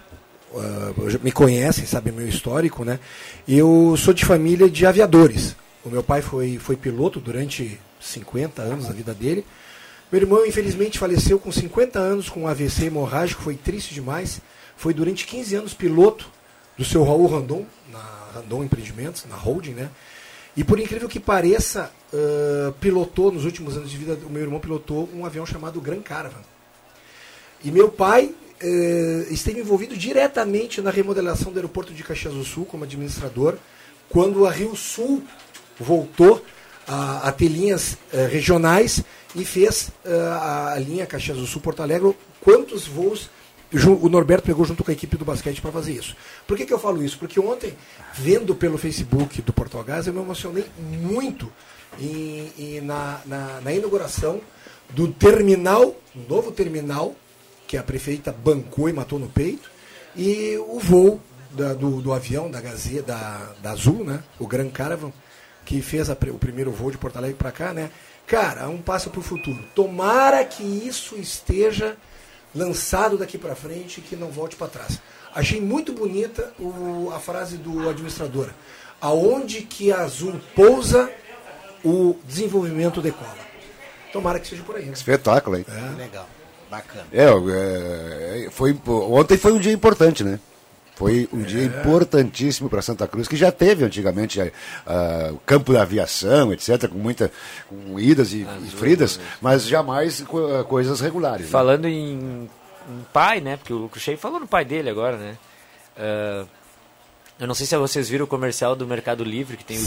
[SPEAKER 3] uh, me conhecem, sabem meu histórico, né? Eu sou de família de aviadores. O meu pai foi, foi piloto durante 50 anos da vida dele. Meu irmão, infelizmente, faleceu com 50 anos com um AVC hemorrágico, foi triste demais. Foi durante 15 anos piloto do seu Raul Randon, na Randon Empreendimentos, na holding, né? E por incrível que pareça, uh, pilotou nos últimos anos de vida, o meu irmão pilotou um avião chamado Gran Caravan. E meu pai uh, esteve envolvido diretamente na remodelação do aeroporto de Caxias do Sul como administrador, quando a Rio Sul voltou a, a ter linhas uh, regionais e fez a, a linha Caxias do Sul Porto Alegre. Quantos voos o Norberto pegou junto com a equipe do basquete para fazer isso. Por que, que eu falo isso? Porque ontem, vendo pelo Facebook do Porto Gás, eu me emocionei muito em, em, na, na, na, inauguração do terminal, um novo terminal, que a prefeita bancou e matou no peito, e o voo da, do, do, avião da Gazeta, da, da Azul, né? o Gran Caravan, que fez a, o primeiro voo de Porto Alegre para cá, né? Cara, um passo para o futuro. Tomara que isso esteja lançado daqui para frente que não volte para trás. Achei muito bonita o, a frase do administrador. Aonde que a Azul pousa, o desenvolvimento decola. Tomara que seja por aí. Né?
[SPEAKER 9] Espetáculo, hein?
[SPEAKER 1] É. Legal. Bacana.
[SPEAKER 9] É, é, foi, ontem foi um dia importante, né? Foi um é. dia importantíssimo para Santa Cruz, que já teve antigamente uh, o campo da aviação, etc., com muita com idas e, e fridas, mas jamais co coisas regulares. Né?
[SPEAKER 5] Falando né? em, em, pai, né? Porque o Cruxei falou no pai dele agora, né? Uh, eu não sei se vocês viram o comercial do Mercado Livre que tem o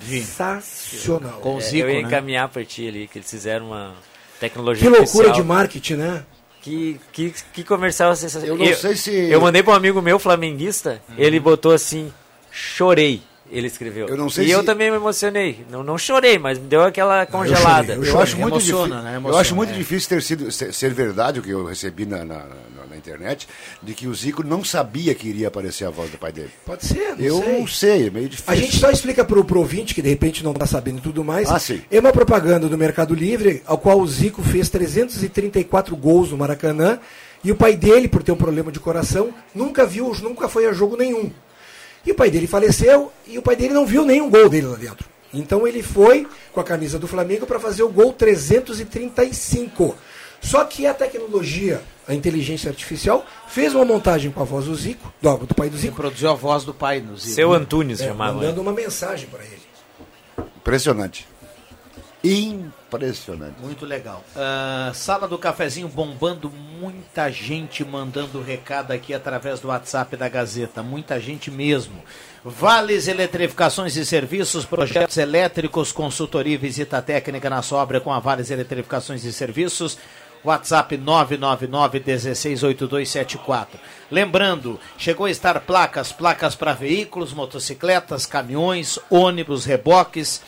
[SPEAKER 3] Sensacional.
[SPEAKER 5] Com o Zico, é, eu ia né? encaminhar para ti ali, que eles fizeram uma tecnologia
[SPEAKER 3] Que loucura especial. de marketing, né?
[SPEAKER 5] Que, que, que comercial sensacional.
[SPEAKER 9] Eu não eu, sei se.
[SPEAKER 5] Eu mandei para um amigo meu, flamenguista, uhum. ele botou assim: chorei. Ele escreveu.
[SPEAKER 9] Eu não sei
[SPEAKER 5] e
[SPEAKER 9] se...
[SPEAKER 5] eu também me emocionei. Não, não chorei, mas deu aquela congelada.
[SPEAKER 9] Eu, eu, eu acho muito emociona, né? Emociona, eu acho muito é. difícil ter sido ser, ser, verdade o que eu recebi na, na, na, na, internet de que o Zico não sabia que iria aparecer a voz do pai dele.
[SPEAKER 3] Pode ser, não
[SPEAKER 9] eu
[SPEAKER 3] sei.
[SPEAKER 9] não sei, é meio difícil.
[SPEAKER 3] A gente só explica para o ouvinte que de repente não está sabendo tudo mais.
[SPEAKER 9] Ah, sim.
[SPEAKER 3] É uma propaganda do Mercado Livre, ao qual o Zico fez 334 gols no Maracanã e o pai dele, por ter um problema de coração, nunca viu, nunca foi a jogo nenhum. E o pai dele faleceu e o pai dele não viu nenhum gol dele lá dentro. Então ele foi com a camisa do Flamengo para fazer o gol 335. Só que a tecnologia, a inteligência artificial, fez uma montagem com a voz do Zico, do, do pai do Zico.
[SPEAKER 1] produziu a voz do pai do Zico.
[SPEAKER 5] Seu Antunes é, chamava.
[SPEAKER 3] Mandando uma mensagem para ele.
[SPEAKER 9] Impressionante. Impressionante.
[SPEAKER 1] Muito legal. Uh, sala do cafezinho bombando, muita gente mandando recado aqui através do WhatsApp da Gazeta, muita gente mesmo. Vales Eletrificações e Serviços, projetos elétricos, consultoria e visita técnica na sobra com a Vales Eletrificações e Serviços. WhatsApp 999-168274. Lembrando, chegou a estar placas, placas para veículos, motocicletas, caminhões, ônibus, reboques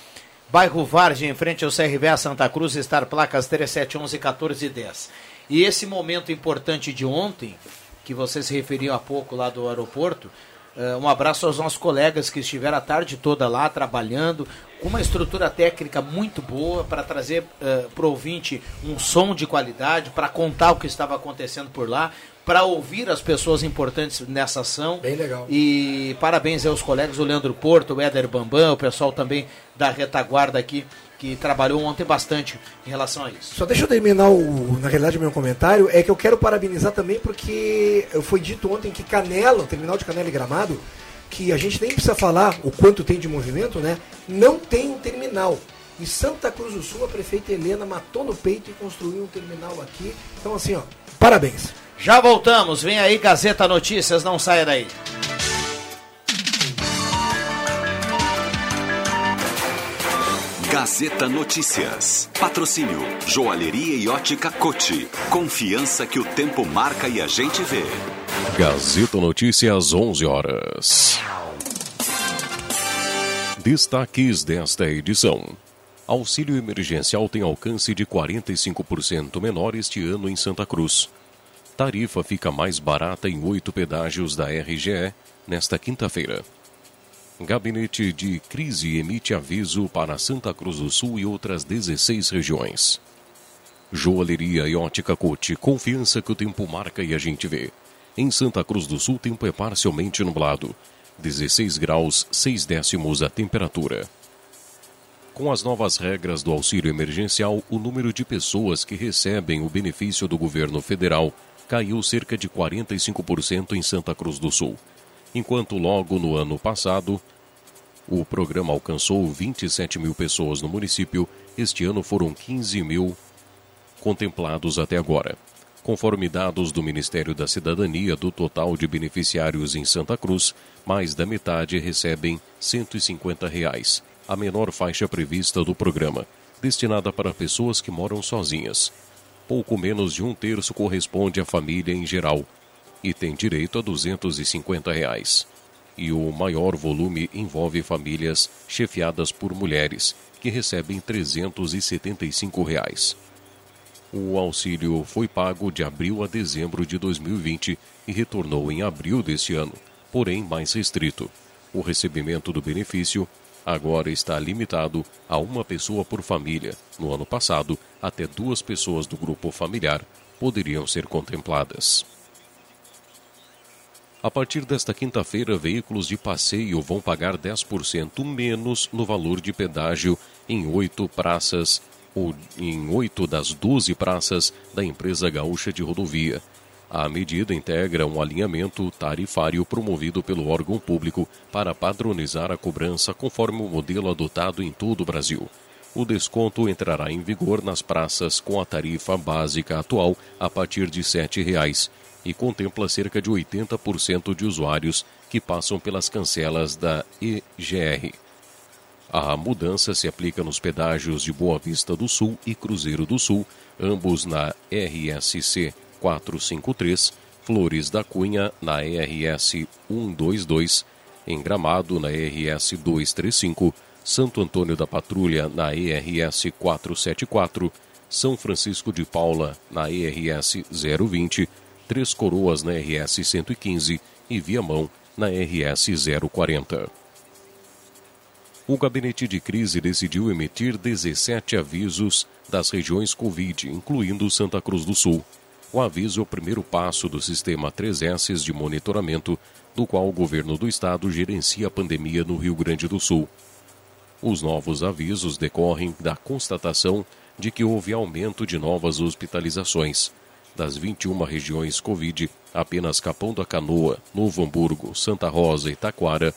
[SPEAKER 1] Bairro Vargem, em frente ao CRVA Santa Cruz, estar placas 3711 1410. E esse momento importante de ontem, que você se referiu há pouco lá do aeroporto, uh, um abraço aos nossos colegas que estiveram a tarde toda lá trabalhando, com uma estrutura técnica muito boa para trazer uh, para o ouvinte um som de qualidade, para contar o que estava acontecendo por lá, para ouvir as pessoas importantes nessa ação.
[SPEAKER 3] Bem legal.
[SPEAKER 1] E parabéns aos colegas, o Leandro Porto, o Éder Bambam, o pessoal também da retaguarda aqui, que trabalhou ontem bastante em relação a isso.
[SPEAKER 3] Só deixa eu terminar, o, na realidade, o meu comentário, é que eu quero parabenizar também porque foi dito ontem que Canela, o terminal de Canela e Gramado, que a gente nem precisa falar o quanto tem de movimento, né? Não tem um terminal. Em Santa Cruz do Sul, a prefeita Helena matou no peito e construiu um terminal aqui. Então, assim, ó, parabéns.
[SPEAKER 1] Já voltamos, vem aí Gazeta Notícias, não saia daí.
[SPEAKER 8] Gazeta Notícias. Patrocínio Joalheria e Ótica Cote. Confiança que o tempo marca e a gente vê.
[SPEAKER 2] Gazeta Notícias, 11 horas. Destaques desta edição. Auxílio emergencial tem alcance de 45% menor este ano em Santa Cruz. Tarifa fica mais barata em oito pedágios da RGE nesta quinta-feira. Gabinete de crise emite aviso para Santa Cruz do Sul e outras 16 regiões. Joalheria e ótica Cote, confiança que o tempo marca e a gente vê. Em Santa Cruz do Sul, tempo é parcialmente nublado. 16 graus, 6 décimos a temperatura. Com as novas regras do auxílio emergencial, o número de pessoas que recebem o benefício do governo federal caiu cerca de 45% em Santa Cruz do Sul. Enquanto logo no ano passado, o programa alcançou 27 mil pessoas no município, este ano foram 15 mil contemplados até agora. Conforme dados do Ministério da Cidadania, do total de beneficiários em Santa Cruz, mais da metade recebem 150 reais, a menor faixa prevista do programa, destinada para pessoas que moram sozinhas. Pouco menos de um terço corresponde à família em geral e tem direito a 250 reais. E o maior volume envolve famílias chefiadas por mulheres, que recebem 375 reais. O auxílio foi pago de abril a dezembro de 2020 e retornou em abril deste ano, porém mais restrito. O recebimento do benefício agora está limitado a uma pessoa por família. No ano passado, até duas pessoas do grupo familiar poderiam ser contempladas. A partir desta quinta-feira, veículos de passeio vão pagar 10% menos no valor de pedágio em oito praças ou em oito das doze praças da empresa gaúcha de rodovia. A medida integra um alinhamento tarifário promovido pelo órgão público para padronizar a cobrança conforme o modelo adotado em todo o Brasil. O desconto entrará em vigor nas praças com a tarifa básica atual a partir de R$ 7,00 e contempla cerca de 80% de usuários que passam pelas cancelas da EGR. A mudança se aplica nos pedágios de Boa Vista do Sul e Cruzeiro do Sul, ambos na RSC 453, Flores da Cunha na RS 122, em Gramado na RS 235, Santo Antônio da Patrulha na ERS 474, São Francisco de Paula na ERS 020, Três Coroas na RS 115 e Viamão na RS 040 o gabinete de crise decidiu emitir 17 avisos das regiões Covid, incluindo Santa Cruz do Sul. O aviso é o primeiro passo do sistema 3S de monitoramento, do qual o governo do estado gerencia a pandemia no Rio Grande do Sul. Os novos avisos decorrem da constatação de que houve aumento de novas hospitalizações. Das 21 regiões Covid, apenas Capão da Canoa, Novo Hamburgo, Santa Rosa e Taquara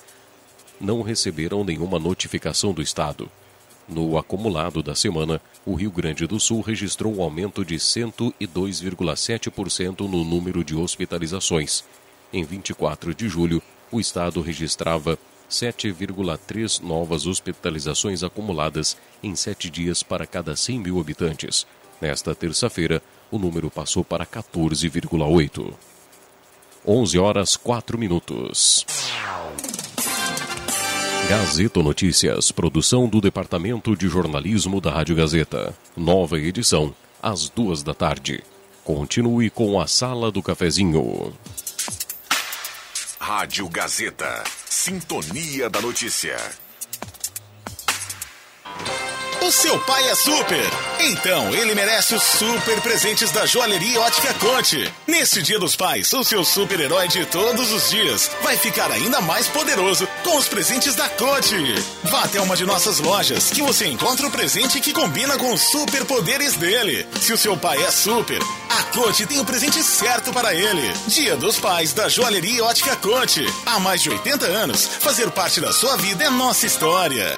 [SPEAKER 2] não receberam nenhuma notificação do Estado. No acumulado da semana, o Rio Grande do Sul registrou um aumento de 102,7% no número de hospitalizações. Em 24 de julho, o Estado registrava 7,3 novas hospitalizações acumuladas em sete dias para cada 100 mil habitantes. Nesta terça-feira, o número passou para 14,8. 11 horas 4 minutos. Gazeta Notícias, produção do Departamento de Jornalismo da Rádio Gazeta. Nova edição, às duas da tarde. Continue com a Sala do Cafezinho.
[SPEAKER 10] Rádio Gazeta. Sintonia da Notícia.
[SPEAKER 11] O seu pai é super. Então, ele merece os super presentes da Joalheria Ótica Conte. Neste Dia dos Pais, o seu super-herói de todos os dias vai ficar ainda mais poderoso com os presentes da Conte. Vá até uma de nossas lojas que você encontra o presente que combina com os superpoderes dele. Se o seu pai é super, a Conte tem o presente certo para ele. Dia dos Pais da Joalheria Ótica Conte. Há mais de 80 anos, fazer parte da sua vida é nossa história.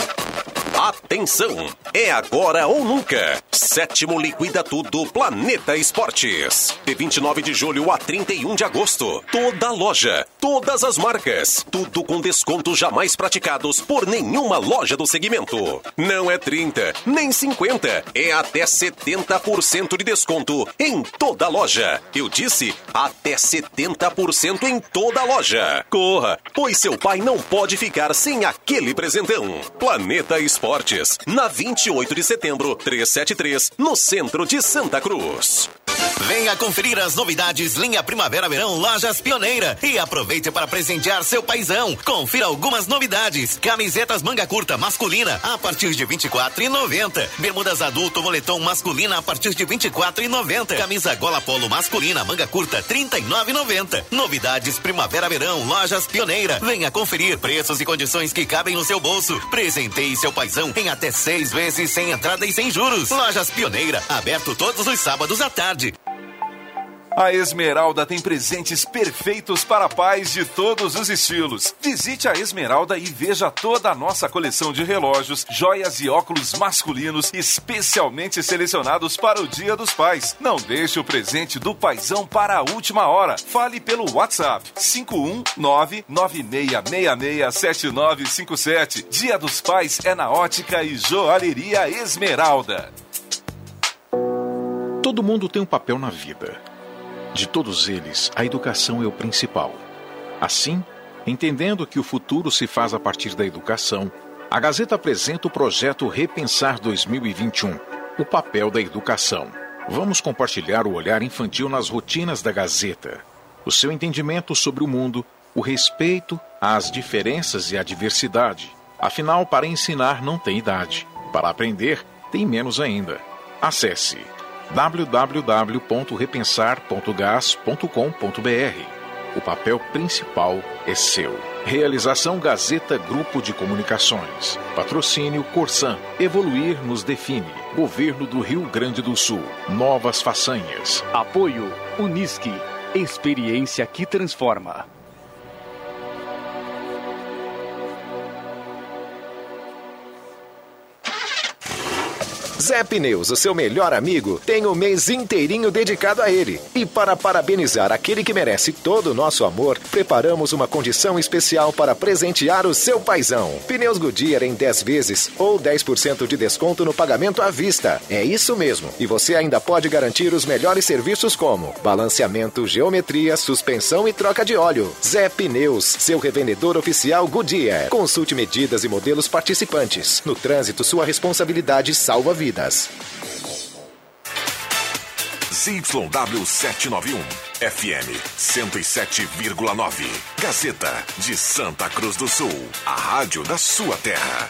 [SPEAKER 12] Atenção! É agora ou nunca. Sétimo Liquida Tudo Planeta Esportes. De 29 de julho a 31 de agosto. Toda loja, todas as marcas, tudo com descontos jamais praticados por nenhuma loja do segmento. Não é 30, nem 50, é até 70% de desconto em toda loja. Eu disse até 70% em toda loja. Corra, pois seu pai não pode ficar sem aquele presentão. Planeta Esportes, na 28 de setembro, 373, no centro de Santa Cruz.
[SPEAKER 13] Venha conferir as novidades Linha Primavera Verão Lojas Pioneira e aproveite para presentear seu paizão. Confira algumas novidades: camisetas manga curta masculina a partir de 24,90. Bermudas adulto moletom masculina a partir de 24,90. Camisa gola polo masculina manga curta 39,90. Novidades Primavera Verão Lojas Pioneira. Venha conferir preços e condições que cabem no seu bolso. Presenteie seu paizão em até seis vezes sem entrada e sem juros. Lojas Pioneira, aberto todos os sábados à tarde.
[SPEAKER 14] A Esmeralda tem presentes perfeitos para pais de todos os estilos. Visite a Esmeralda e veja toda a nossa coleção de relógios, joias e óculos masculinos especialmente selecionados para o Dia dos Pais. Não deixe o presente do paizão para a última hora. Fale pelo WhatsApp 51996667957. Dia dos Pais é na Ótica e Joalheria Esmeralda.
[SPEAKER 15] Todo mundo tem um papel na vida. De todos eles, a educação é o principal. Assim, entendendo que o futuro se faz a partir da educação, a Gazeta apresenta o projeto Repensar 2021 o papel da educação. Vamos compartilhar o olhar infantil nas rotinas da Gazeta, o seu entendimento sobre o mundo, o respeito às diferenças e à diversidade. Afinal, para ensinar não tem idade, para aprender tem menos ainda. Acesse www.repensar.gas.com.br. O papel principal é seu. Realização Gazeta Grupo de Comunicações. Patrocínio Corsan. Evoluir nos define. Governo do Rio Grande do Sul. Novas façanhas.
[SPEAKER 16] Apoio Unisque. Experiência que transforma.
[SPEAKER 17] Zé Pneus, o seu melhor amigo, tem o mês inteirinho dedicado a ele. E para parabenizar aquele que merece todo o nosso amor, preparamos uma condição especial para presentear o seu paizão. Pneus Goodyear em 10 vezes ou 10% de desconto no pagamento à vista. É isso mesmo. E você ainda pode garantir os melhores serviços como balanceamento, geometria, suspensão e troca de óleo. Zé Pneus, seu revendedor oficial Goodyear. Consulte medidas e modelos participantes. No trânsito, sua responsabilidade salva vidas.
[SPEAKER 10] ZYW 791, FM 107,9. Gazeta de Santa Cruz do Sul. A rádio da sua terra.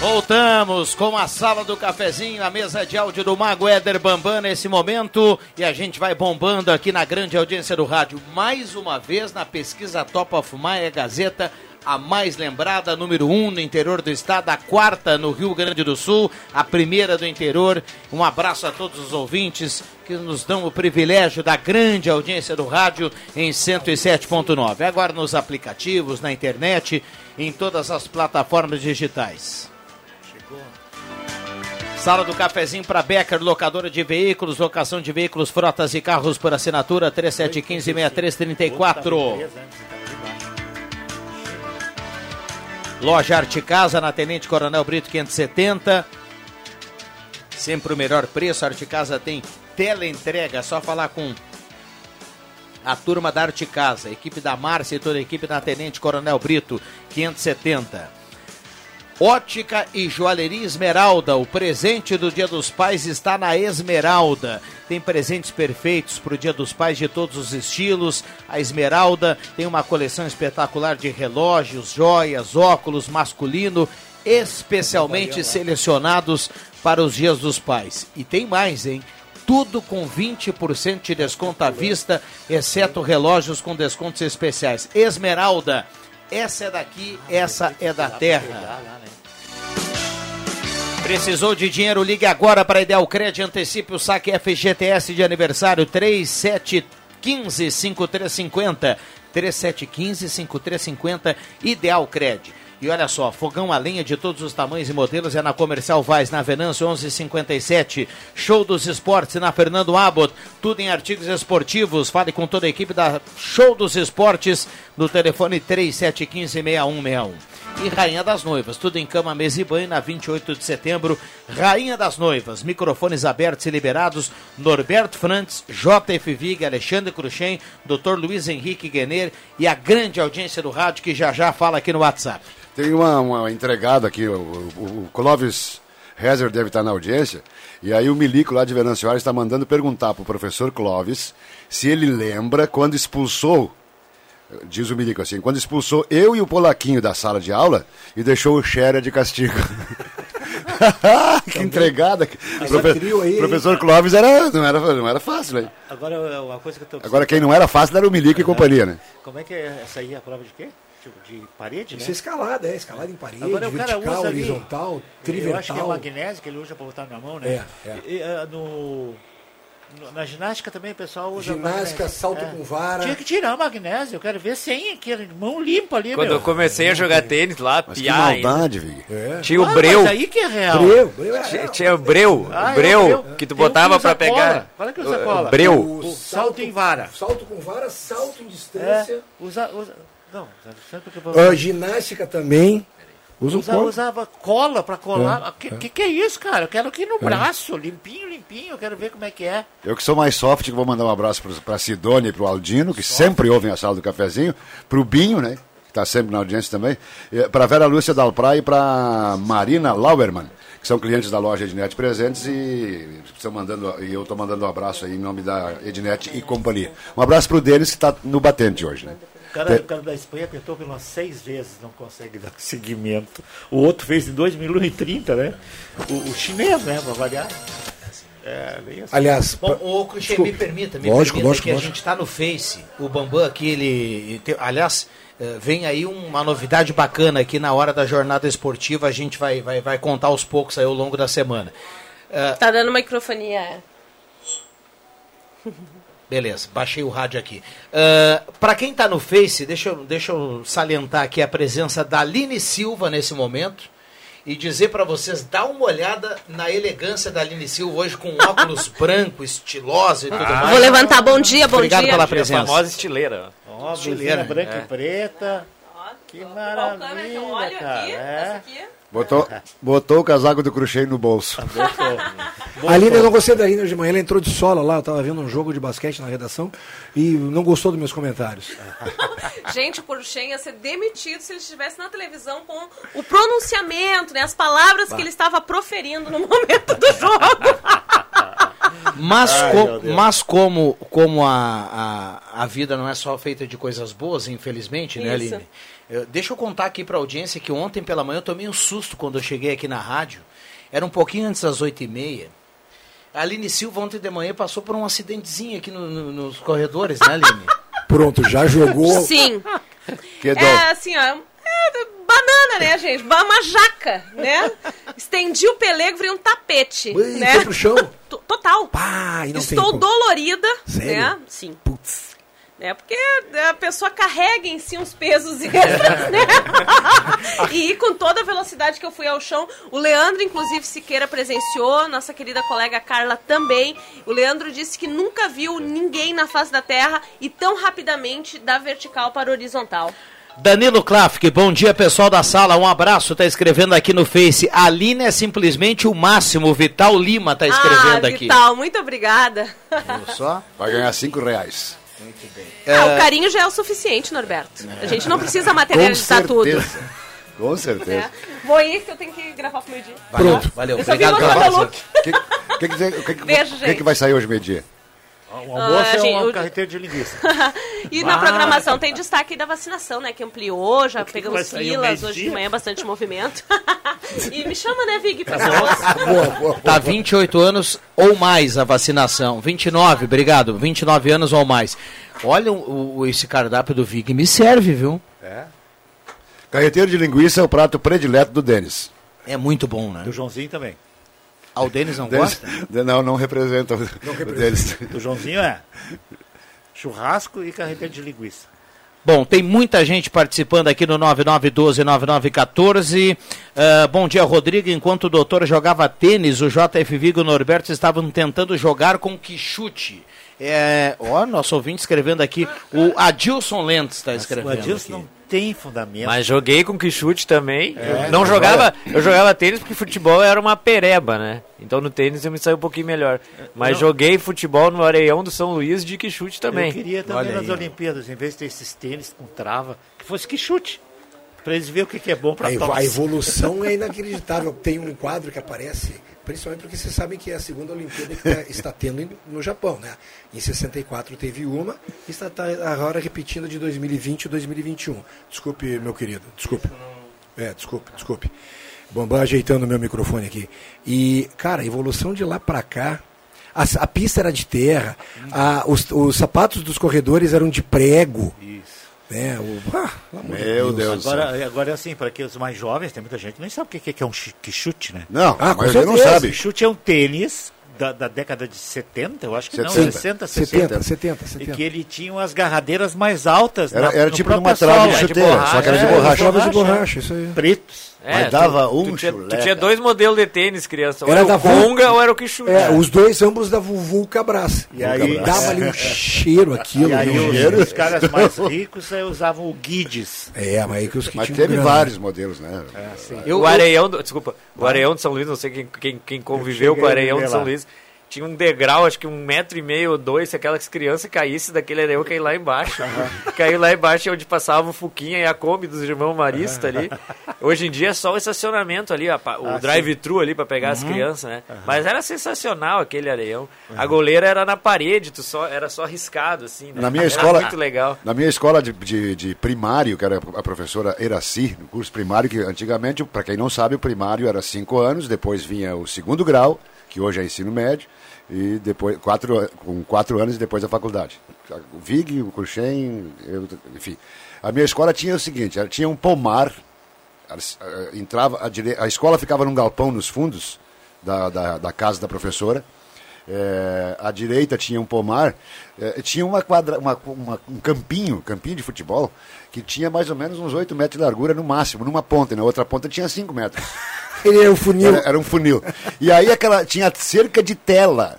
[SPEAKER 1] Voltamos com a sala do cafezinho, a mesa de áudio do Mago Éder Bambam nesse momento. E a gente vai bombando aqui na grande audiência do rádio. Mais uma vez na pesquisa Top of Maia Gazeta, a mais lembrada, número um no interior do estado, a quarta no Rio Grande do Sul, a primeira do interior. Um abraço a todos os ouvintes que nos dão o privilégio da grande audiência do rádio em 107.9. Agora nos aplicativos, na internet, em todas as plataformas digitais. Sala do cafezinho para Becker, locadora de veículos, locação de veículos, frotas e carros por assinatura 3715-6334. Loja Arte Casa na Tenente Coronel Brito 570. Sempre o melhor preço. Arte Casa tem teleentrega. É só falar com a turma da Arte Casa, equipe da Márcia e toda a equipe da Tenente Coronel Brito 570. Ótica e Joalheria Esmeralda. O presente do Dia dos Pais está na Esmeralda. Tem presentes perfeitos para o Dia dos Pais de todos os estilos. A Esmeralda tem uma coleção espetacular de relógios, joias, óculos masculino, especialmente selecionados para os Dias dos Pais. E tem mais, hein? Tudo com 20% de desconto à vista, exceto relógios com descontos especiais. Esmeralda essa é daqui, essa é da terra. Precisou de dinheiro? Ligue agora para Ideal Cred. Antecipe o saque FGTS de aniversário 3715 5350. 3715 5350 Ideal Cred. E olha só, fogão a lenha de todos os tamanhos e modelos é na Comercial Vaz, na Venâncio 1157. Show dos Esportes na Fernando Abbott. Tudo em artigos esportivos. Fale com toda a equipe da Show dos Esportes no telefone 3715-6161. E Rainha das Noivas, tudo em cama, mesa e banho na 28 de setembro. Rainha das Noivas, microfones abertos e liberados. Norberto Frantz, JF Vig, Alexandre Cruxem, Dr. Luiz Henrique Guener e a grande audiência do rádio que já já fala aqui no WhatsApp.
[SPEAKER 9] Tem uma, uma entregada aqui, o, o, o Clóvis Rezer deve estar na audiência, e aí o Milico lá de Venancio está mandando perguntar para o professor Clóvis se ele lembra quando expulsou, diz o Milico assim, quando expulsou eu e o Polaquinho da sala de aula e deixou o Xera de castigo. que entregada. Profe aí, professor Clóvis era, não, era, não era fácil, né?
[SPEAKER 4] Agora, uma coisa que eu tô
[SPEAKER 9] Agora, quem não era fácil era o Milico e companhia, né?
[SPEAKER 4] Como é que é essa aí, a prova de quê? Tipo, de parede,
[SPEAKER 3] Isso
[SPEAKER 4] né?
[SPEAKER 3] é escalada, é escalada em parede,
[SPEAKER 4] Agora, o cara
[SPEAKER 3] vertical,
[SPEAKER 4] usa ali-
[SPEAKER 3] horizontal,
[SPEAKER 4] Eu acho que é
[SPEAKER 3] trivertal.
[SPEAKER 4] magnésio que ele usa para botar na mão, né?
[SPEAKER 3] É, é.
[SPEAKER 4] E, ah, no, no- na ginástica também o pessoal usa
[SPEAKER 3] Ginástica,
[SPEAKER 4] magnésio.
[SPEAKER 3] salto
[SPEAKER 4] É.
[SPEAKER 3] com vara.
[SPEAKER 4] Tinha que tirar o magnésio, eu quero ver sem aquele mão limpa ali,
[SPEAKER 5] Quando
[SPEAKER 4] meu.
[SPEAKER 5] eu comecei a jogar tênis lá,
[SPEAKER 9] Mas que
[SPEAKER 5] piar
[SPEAKER 9] maldade, Vig.
[SPEAKER 5] Tinha o
[SPEAKER 4] Ah,
[SPEAKER 5] breu.
[SPEAKER 4] mas aí que é real.
[SPEAKER 3] Breu, breu é
[SPEAKER 5] Tinha, tinha o breu,
[SPEAKER 4] Ah,
[SPEAKER 5] o breu,
[SPEAKER 4] eu- eu-
[SPEAKER 5] que tu botava
[SPEAKER 4] uso
[SPEAKER 5] pra
[SPEAKER 4] a
[SPEAKER 5] pegar.
[SPEAKER 4] é que usa cola?
[SPEAKER 5] o breu.
[SPEAKER 4] O salto em vara.
[SPEAKER 3] Salto com vara, salto em
[SPEAKER 4] É,
[SPEAKER 3] distância.
[SPEAKER 4] usa, usa, não, por que eu-
[SPEAKER 3] Ah, ginástica também. Usa um
[SPEAKER 4] Usa-
[SPEAKER 3] pouco.
[SPEAKER 4] usava cola pra colar.
[SPEAKER 3] É,
[SPEAKER 4] O que, que, que é isso, cara? Eu quero aqui no braço, limpinho, limpinho. Eu quero ver como é que é.
[SPEAKER 9] Eu que sou mais soft, que vou mandar um abraço para a Sidônia e para o Aldino, que sempre ouvem a sala do cafezinho, para o Binho, né? Que está sempre na audiência também, para Vera Lúcia Dalpra e para Marina Lauerman, que são clientes da loja Ednet Presentes e estão mandando, e eu estou mandando um abraço aí em nome da Ednet e companhia. Um abraço para o Denis, que está no batente hoje, né?
[SPEAKER 4] O cara, o cara da Espanha tentou pelas seis vezes, não consegue dar seguimento. O outro fez em 2 minutos e 30, né? O, o chinês, né? Pra variar. É, bem assim.
[SPEAKER 3] Aliás,
[SPEAKER 1] Bom, o
[SPEAKER 3] Desculpa.
[SPEAKER 1] me permita, me
[SPEAKER 3] Lógico,
[SPEAKER 1] permita
[SPEAKER 3] lógico,
[SPEAKER 1] que a
[SPEAKER 3] lógico.
[SPEAKER 1] gente está no Face. O Bambam aqui, ele. tem- aliás, eh, vem aí uma novidade bacana aqui na hora da jornada esportiva. A gente vai, vai, vai contar aos poucos aí ao longo da semana. Eh,
[SPEAKER 18] Tá dando microfonia.
[SPEAKER 1] Beleza, baixei o rádio aqui. Uh, para quem está no Face, deixa eu, deixa eu salientar aqui a presença da Aline Silva nesse momento e dizer para vocês, dá uma olhada na elegância da Aline Silva hoje com óculos branco, estilosa e tudo
[SPEAKER 18] Ah.
[SPEAKER 1] mais.
[SPEAKER 18] Vou levantar. Bom dia, bom
[SPEAKER 1] Obrigado
[SPEAKER 18] dia.
[SPEAKER 1] pela
[SPEAKER 5] A
[SPEAKER 1] presença.
[SPEAKER 5] famosa estileira.
[SPEAKER 4] Ó,
[SPEAKER 1] Estileira,
[SPEAKER 4] branca
[SPEAKER 5] é.
[SPEAKER 4] e preta. Que maravilha, cara. É.
[SPEAKER 9] Botou, botou o casaco do Cruxem no bolso.
[SPEAKER 3] A Aline, eu não gostei da Aline hoje de manhã, ela entrou de sola lá, eu tava vendo um jogo de basquete na redação e não gostou dos meus comentários.
[SPEAKER 18] Gente, o Cruxem ia ser demitido se ele estivesse na televisão com o pronunciamento, né? As palavras que ele estava proferindo no momento do jogo.
[SPEAKER 1] Mas,
[SPEAKER 18] Ai,
[SPEAKER 1] co- mas como, como a, a, a vida não é só feita de coisas boas, infelizmente, né,
[SPEAKER 18] Isso.
[SPEAKER 1] Aline? Eu- deixa eu contar aqui para a audiência que ontem pela manhã eu tomei um susto quando eu cheguei aqui na rádio. Era um pouquinho antes das oito e meia. A Aline Silva ontem de manhã passou por um acidentezinho aqui no- no- nos corredores, né, Aline?
[SPEAKER 3] Pronto, já jogou.
[SPEAKER 18] Sim.
[SPEAKER 9] Que dó.
[SPEAKER 18] É assim, ó. nada, né, gente? Uma jaca, né? Estendi o pelego, virei um tapete,
[SPEAKER 3] Ui,
[SPEAKER 18] né?
[SPEAKER 3] foi pro chão.
[SPEAKER 18] T- Total.
[SPEAKER 3] Pá, e
[SPEAKER 18] Estou dolorida,
[SPEAKER 3] Sério?
[SPEAKER 18] né? Sim. É porque a pessoa carrega em si uns pesos extras, né? e com toda a velocidade que eu fui ao chão, o Leandro, inclusive, Siqueira presenciou, nossa querida colega Carla também. O Leandro disse que nunca viu ninguém na face da Terra e tão rapidamente da vertical para a horizontal.
[SPEAKER 1] Danilo Klafke, bom dia pessoal da sala, um abraço, tá escrevendo aqui no Face. A Aline é simplesmente o máximo, Vital Lima tá escrevendo
[SPEAKER 18] ah,
[SPEAKER 1] aqui.
[SPEAKER 18] Vital, muito obrigada.
[SPEAKER 9] Viu só? Vai ganhar cinco reais.
[SPEAKER 18] Ah, o carinho já é o suficiente, Norberto. A gente não precisa materializar tudo.
[SPEAKER 9] certeza. Com certeza.
[SPEAKER 18] É. Vou ir, que eu tenho que gravar pro meio-dia.
[SPEAKER 1] Pronto, valeu.
[SPEAKER 18] Eu só vi
[SPEAKER 1] Obrigado
[SPEAKER 18] o
[SPEAKER 1] pela
[SPEAKER 18] meu
[SPEAKER 1] paciência.
[SPEAKER 18] look.
[SPEAKER 9] O que, que, que, que, que,
[SPEAKER 18] Beijo,
[SPEAKER 9] que, que
[SPEAKER 18] gente.
[SPEAKER 9] vai sair hoje meio-dia?
[SPEAKER 4] O almoço
[SPEAKER 18] Ah,
[SPEAKER 4] é um
[SPEAKER 18] o-
[SPEAKER 4] carreteiro de linguiça.
[SPEAKER 18] e na
[SPEAKER 4] Ah,
[SPEAKER 18] programação tem destaque da vacinação, né? Que ampliou, já
[SPEAKER 4] vai
[SPEAKER 18] pegamos filas, hoje de manhã bastante movimento. e me chama, né, Vig, pra
[SPEAKER 1] Tá 28 anos ou mais a vacinação. 29, obrigado. 29 anos ou mais. Olha o, o- esse cardápio do Vig, me serve, viu?
[SPEAKER 9] É. Carreteiro de linguiça é o prato predileto do Denis.
[SPEAKER 1] É muito bom, né?
[SPEAKER 4] Do Joãozinho também.
[SPEAKER 1] Ah, o Denis não gosta?
[SPEAKER 9] Não, não representa o, o Denis.
[SPEAKER 4] Do Joãozinho é churrasco e carreteiro de linguiça.
[SPEAKER 1] Bom, tem muita gente participando aqui no 9912-9914. Ah, bom dia, Rodrigo. Enquanto o doutor jogava tênis, o JF Vigo e o Norberto estavam tentando jogar com quixute. É, ó, nosso ouvinte escrevendo aqui, o Adilson Lentz está
[SPEAKER 4] O
[SPEAKER 1] escrevendo.
[SPEAKER 4] Adilson
[SPEAKER 1] aqui.
[SPEAKER 4] não tem fundamento.
[SPEAKER 5] Mas joguei com que chute também.
[SPEAKER 4] É,
[SPEAKER 5] Eu não jogava, eu jogava tênis porque futebol era uma pereba, né? Então no tênis eu me saí um pouquinho melhor. Mas
[SPEAKER 4] Não.
[SPEAKER 5] joguei futebol no Areião do São Luís de que chute também.
[SPEAKER 4] Eu queria também nas Olimpíadas, em vez de ter esses tênis com trava, que fosse que chute. Pra eles verem o que, que é bom pra
[SPEAKER 3] A,
[SPEAKER 4] tosse.
[SPEAKER 3] a evolução é inacreditável. Tem um quadro que aparece, principalmente porque vocês sabem que é a segunda Olimpíada que tá- está tendo no Japão, né? Em 64 teve uma, e está tá agora repetindo de 2020 e 2021. Desculpe, meu querido, desculpe. É, desculpe, desculpe. Bambam ajeitando meu microfone aqui. E, cara, a evolução de lá pra cá. A, a pista era de terra, a- os, os sapatos dos corredores eram de prego.
[SPEAKER 4] Isso.
[SPEAKER 3] Né? O, ah,
[SPEAKER 9] Meu Deus céu.
[SPEAKER 4] Agora, agora é assim, para que os mais jovens, tem muita gente que nem sabe o que, que é um chi- que chute, né?
[SPEAKER 9] Não,
[SPEAKER 3] Ah,
[SPEAKER 9] a
[SPEAKER 3] com
[SPEAKER 9] maioria não sabe.
[SPEAKER 4] Chute é um tênis da, da década de 70, eu acho que não,
[SPEAKER 9] 70.
[SPEAKER 4] 60,
[SPEAKER 3] 70,
[SPEAKER 4] 60.
[SPEAKER 3] 70,
[SPEAKER 4] E
[SPEAKER 3] 70.
[SPEAKER 4] que ele tinha umas garradeiras mais altas.
[SPEAKER 9] Era-
[SPEAKER 4] na-
[SPEAKER 9] era
[SPEAKER 4] no
[SPEAKER 9] tipo
[SPEAKER 4] próprio
[SPEAKER 9] trave de
[SPEAKER 4] solo.
[SPEAKER 9] chuteira, só que era de
[SPEAKER 4] É,
[SPEAKER 9] borracha.
[SPEAKER 3] Trava de borracha, isso aí.
[SPEAKER 4] Pretos.
[SPEAKER 5] É,
[SPEAKER 9] Mas dava
[SPEAKER 5] tu,
[SPEAKER 9] um
[SPEAKER 5] tu tinha, tu
[SPEAKER 9] chulé,
[SPEAKER 5] tinha
[SPEAKER 9] cara.
[SPEAKER 5] dois modelos de tênis, criança. Ou
[SPEAKER 3] Era
[SPEAKER 5] era,
[SPEAKER 3] da
[SPEAKER 5] o
[SPEAKER 3] Vul-
[SPEAKER 5] Conga ou era o que chute.
[SPEAKER 3] É, os dois ambos da Vulca Brás.
[SPEAKER 4] E aí-
[SPEAKER 3] dava ali um cheiro aquilo.
[SPEAKER 4] E aí
[SPEAKER 3] né?
[SPEAKER 4] os,
[SPEAKER 9] cheiro.
[SPEAKER 4] os caras mais ricos usavam o Guides.
[SPEAKER 3] É, mas aí que os que
[SPEAKER 9] Mas
[SPEAKER 3] tinham
[SPEAKER 9] teve
[SPEAKER 3] grana.
[SPEAKER 9] vários modelos, né?
[SPEAKER 5] o Areião, do, desculpa, o Areião de São Luís, não sei quem, quem, quem conviveu com o Areião de São
[SPEAKER 4] lá.
[SPEAKER 5] Tinha um degrau, acho que um metro e meio ou dois, se aquelas crianças caíssem daquele areião, cair lá embaixo. Caiu lá embaixo, onde passava o Fuquinha e a Kombi dos irmãos Marista ali. Hoje em dia é só o estacionamento ali, o
[SPEAKER 4] Ah,
[SPEAKER 5] drive-thru ali para pegar as crianças, né? Mas era sensacional aquele areião. A goleira era na parede, tu só, era só riscado, assim, né?
[SPEAKER 9] Na minha
[SPEAKER 5] Era
[SPEAKER 9] escola,
[SPEAKER 5] muito legal.
[SPEAKER 9] Na minha escola de, de, de primário, que era a professora Eraci, no curso primário, que antigamente, para quem não sabe, o primário era cinco anos, depois vinha o segundo grau, que hoje é ensino médio, e depois quatro, com quatro anos depois a faculdade. O Vig, o Cruxem, enfim. A minha escola tinha o seguinte, ela tinha um pomar, eh, entrava, a, dire- a escola ficava num galpão nos fundos da, da, da casa da professora, é, à direita tinha um pomar, é, tinha uma quadra, uma, uma- um campinho, campinho de futebol, que tinha mais ou menos uns 8 metros de largura no máximo, numa ponta, e na outra ponta tinha 5 metros.
[SPEAKER 3] Ele é um funil.
[SPEAKER 9] Era, era um funil. E aí aquela, tinha cerca de tela.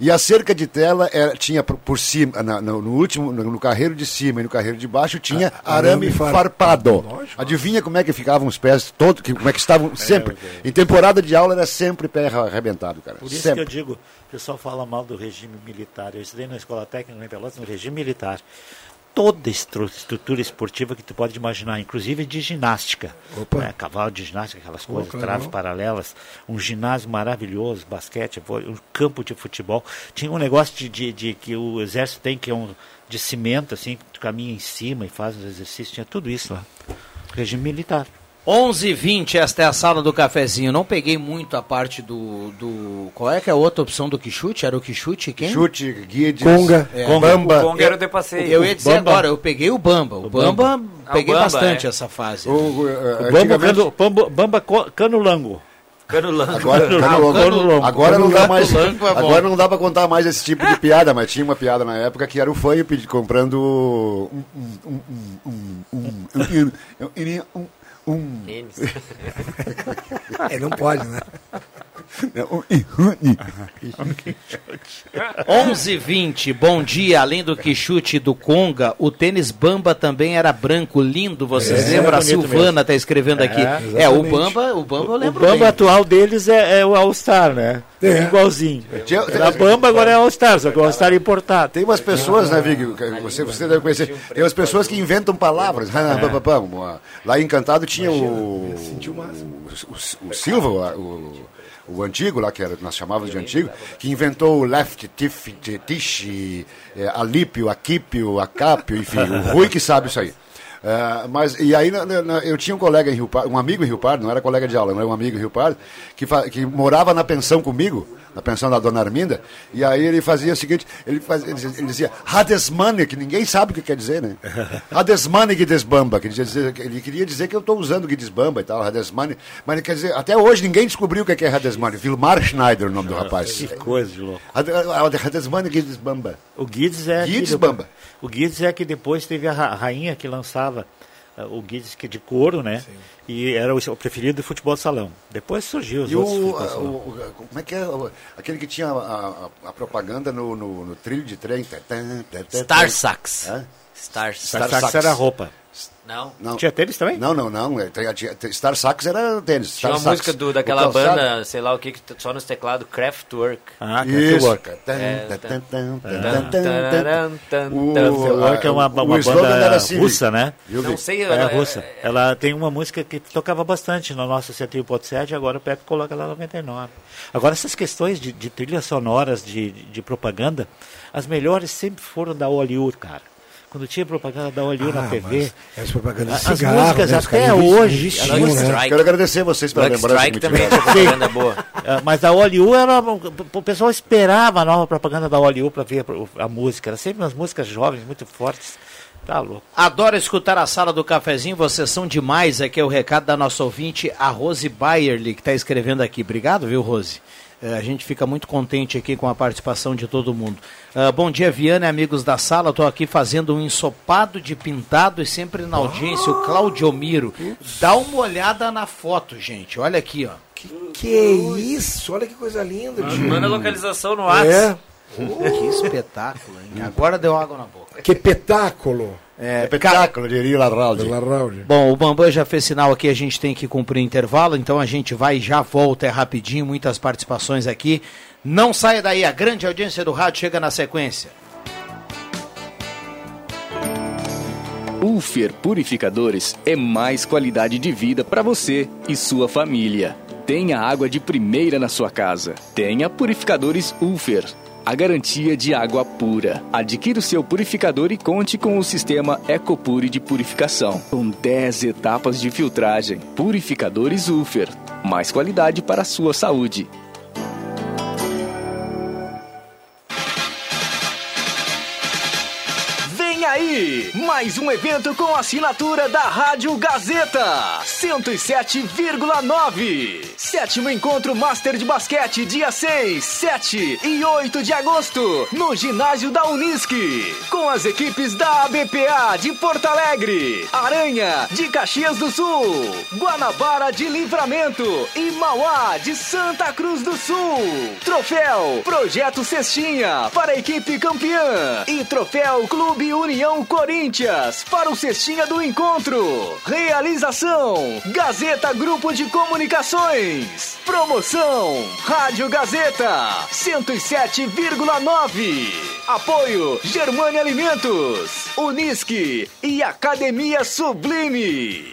[SPEAKER 9] E a cerca de tela era, tinha por, por cima, na- no, no último, no, no carreiro de cima e no carreiro de baixo, tinha
[SPEAKER 3] Ah,
[SPEAKER 9] arame,
[SPEAKER 3] arame far-
[SPEAKER 9] farpado. Adivinha como é que ficavam os pés todos, que- como é que estavam sempre. Em temporada de aula era sempre pé arrebentado, cara.
[SPEAKER 4] Por isso
[SPEAKER 9] sempre.
[SPEAKER 4] que eu digo, o pessoal fala mal do regime militar. Eu estudei na escola técnica em Pelotas, no regime militar. Toda estru- estrutura esportiva que tu pode imaginar, inclusive de ginástica. né? Cavalo de ginástica, aquelas coisas,
[SPEAKER 3] claro.
[SPEAKER 4] traves paralelas, um ginásio maravilhoso, basquete, um campo de futebol. Tinha um negócio de, de- de que o exército tem, que é um de cimento, assim, que tu caminha em cima e faz os exercícios. Tinha tudo isso lá. Regime militar.
[SPEAKER 1] 11h20, esta é a sala do cafezinho. Não peguei muito a parte do. do qual é que é a outra opção do Quixute? Era o Quixute quem?
[SPEAKER 9] Quixute, Guides,
[SPEAKER 3] Conga,
[SPEAKER 1] É.
[SPEAKER 9] Bamba.
[SPEAKER 5] O Conga era o de passeio.
[SPEAKER 1] Eu ia dizer
[SPEAKER 9] Bamba.
[SPEAKER 1] agora, eu peguei o Bamba. O, Bamba,
[SPEAKER 5] Ah, o
[SPEAKER 1] peguei
[SPEAKER 5] Bamba,
[SPEAKER 1] bastante
[SPEAKER 5] é.
[SPEAKER 1] essa fase.
[SPEAKER 9] O, o, eh,
[SPEAKER 4] Bamba,
[SPEAKER 9] antigamente-
[SPEAKER 4] Bamba, Bamba Canulango.
[SPEAKER 5] Canulango.
[SPEAKER 9] Agora, agora não dá mais.
[SPEAKER 1] É.
[SPEAKER 9] Agora não dá pra contar mais esse tipo de piada, mas tinha uma piada na época que era o Fanho comprando um. um, um, um, um, um, um, um, um,
[SPEAKER 5] Tênis.
[SPEAKER 3] É, não pode, né?
[SPEAKER 9] Um,
[SPEAKER 1] 11h20, bom dia. Além do Quixute e do Conga, o tênis Bamba também era branco, lindo. Vocês
[SPEAKER 4] É,
[SPEAKER 1] lembram? A
[SPEAKER 4] bonito
[SPEAKER 1] Silvana está escrevendo aqui.
[SPEAKER 4] É,
[SPEAKER 1] É, o. Bamba, o Bamba eu
[SPEAKER 4] O
[SPEAKER 1] lembro
[SPEAKER 4] Bamba
[SPEAKER 1] bem.
[SPEAKER 4] atual deles é, é o All-Star, né?
[SPEAKER 3] É.
[SPEAKER 4] Igualzinho.
[SPEAKER 9] Tinha-
[SPEAKER 4] A Bamba agora é All-Star, só que o All-Star é importado.
[SPEAKER 9] Tem umas pessoas, né, Vig? Você, você deve conhecer. Tem umas pessoas que inventam palavras. Lá em Encantado tinha o. O, o, o Silva, o, o antigo lá, que era, nós chamávamos de antigo, que inventou o left, tif, tish, é, alípio, aquípio, acápio, enfim, o Rui que sabe isso aí. É, mas, e aí na- na- eu tinha um colega em Rio Pardo, um amigo em Rio Pardo, não era colega de aula, era um amigo em Rio Pardo, que, que morava na pensão comigo, na pensão da dona Arminda, e aí ele fazia o seguinte, ele, fazia, ele dizia- Hadesmane, que ninguém sabe o que quer dizer, né? Hadesmane Guidesbamba, que ele queria dizer que eu estou usando Guidesbamba e tal, Hadesmane, mas ele quer dizer, até hoje ninguém descobriu o que é Hadesmane, Vilmar Schneider o nome do rapaz.
[SPEAKER 4] Que coisa de louco.
[SPEAKER 9] Hade- Hadesmane Guidesbamba.
[SPEAKER 4] O Guides é
[SPEAKER 9] Guides
[SPEAKER 4] que,
[SPEAKER 9] Bamba.
[SPEAKER 4] O Guides é que depois teve a ra- rainha que lançava o Guides que é de couro, né? E era o, preferido do futebol de salão. Depois surgiu os
[SPEAKER 9] E
[SPEAKER 4] outros
[SPEAKER 9] o-
[SPEAKER 4] salão.
[SPEAKER 9] o- como é que é? Aquele que tinha a, a- a propaganda no, no- no trilho de trem.
[SPEAKER 5] Star. Sax.
[SPEAKER 9] Hã?
[SPEAKER 5] Star
[SPEAKER 4] Star
[SPEAKER 5] Sax.
[SPEAKER 4] Sax era roupa.
[SPEAKER 5] Não.
[SPEAKER 9] Não.
[SPEAKER 4] Tinha tênis também?
[SPEAKER 9] Não, não, não. é, Star Sax era tênis.
[SPEAKER 5] Tinha
[SPEAKER 9] Star
[SPEAKER 5] uma
[SPEAKER 9] Sax.
[SPEAKER 5] música do, daquela banda, sei lá o que, só nos teclados, Kraftwerk.
[SPEAKER 4] Ah. Kraftwerk.
[SPEAKER 5] É,
[SPEAKER 9] Tan, tan, tan, tan,
[SPEAKER 5] Tan,
[SPEAKER 9] tan, tan,
[SPEAKER 5] tararam, tan,
[SPEAKER 9] O-
[SPEAKER 5] tan.
[SPEAKER 4] Kraftwerk é uma, uma banda
[SPEAKER 9] assim,
[SPEAKER 4] russa, né?
[SPEAKER 5] Não sei,
[SPEAKER 4] É,
[SPEAKER 5] eu-
[SPEAKER 4] russa. Ela tem uma música que tocava bastante na nossa 101.7 e agora o Pepe coloca lá 99. Agora, essas questões de, de trilhas sonoras, de, de propaganda, as melhores sempre foram da Hollywood, cara. Quando tinha propaganda da Hollywood
[SPEAKER 3] Ah,
[SPEAKER 4] na TV,
[SPEAKER 3] As propagandas de
[SPEAKER 4] as
[SPEAKER 3] cigarro,
[SPEAKER 4] músicas
[SPEAKER 3] né,
[SPEAKER 4] até hoje,
[SPEAKER 3] existiam,
[SPEAKER 4] as músicas-
[SPEAKER 5] Strike.
[SPEAKER 9] Quero agradecer vocês pela lembrança.
[SPEAKER 5] Strike também tinha propaganda boa.
[SPEAKER 4] É, mas a Hollywood era. O pessoal esperava a nova propaganda da Hollywood para ver a, a música. Era sempre umas músicas jovens, muito fortes. Tá louco.
[SPEAKER 1] Adoro escutar a sala do cafezinho, vocês são demais. Aqui é o recado da nossa ouvinte, a Rose Bayerly, que está escrevendo aqui. Obrigado, viu, Rose? Eh, a gente fica muito contente aqui com a participação de todo mundo. Ah, bom dia, Viana e amigos da sala. Estou aqui fazendo um ensopado de pintado e sempre na audiência, o Claudiomiro. Dá uma olhada na foto, gente. Olha aqui, ó.
[SPEAKER 3] Que isso? Olha que coisa linda, tio.
[SPEAKER 5] Manda a localização no
[SPEAKER 3] É.
[SPEAKER 5] WhatsApp.
[SPEAKER 1] que espetáculo, hein? Agora deu água na boca.
[SPEAKER 3] Que petáculo.
[SPEAKER 1] É,
[SPEAKER 9] Espetáculo, diria.
[SPEAKER 3] Pela Raul.
[SPEAKER 1] Bom, o Bambam já fez sinal aqui, a gente tem que cumprir intervalo, então a gente vai e já volta, é rapidinho, muitas participações aqui. Não saia daí, a grande audiência do rádio chega na sequência.
[SPEAKER 16] Ufer Purificadores é mais qualidade de vida para você e sua família. Tenha água de primeira na sua casa. Tenha purificadores Ufer. A garantia de água pura. Adquira o seu purificador e conte com o sistema EcoPure de purificação, com 10 etapas de filtragem. Purificadores Ufer. Mais qualidade para a sua saúde.
[SPEAKER 19] Mais um evento com assinatura da Rádio Gazeta, 107,9. Sétimo encontro Master de Basquete, dia 6, 7 e 8 de agosto, no ginásio da Unisque, com as equipes da ABPA de Porto Alegre, Aranha de Caxias do Sul, Guanabara de Livramento e Mauá de Santa Cruz do Sul. Troféu Projeto Cestinha para a equipe campeã e troféu Clube União Corinthians para o Cestinha do Encontro. Realização Gazeta Grupo de Comunicações. Promoção Rádio Gazeta 107,9. Apoio Germânia Alimentos, Unisque e Academia Sublime.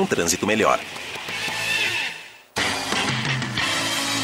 [SPEAKER 12] um trânsito melhor.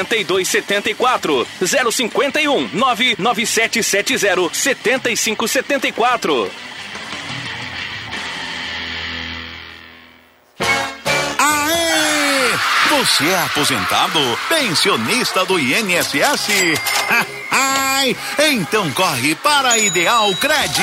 [SPEAKER 19] 8274 051 99770 7574.
[SPEAKER 11] Aê! Você é aposentado? Pensionista do INSS? Ai, então corre para a Ideal Cred.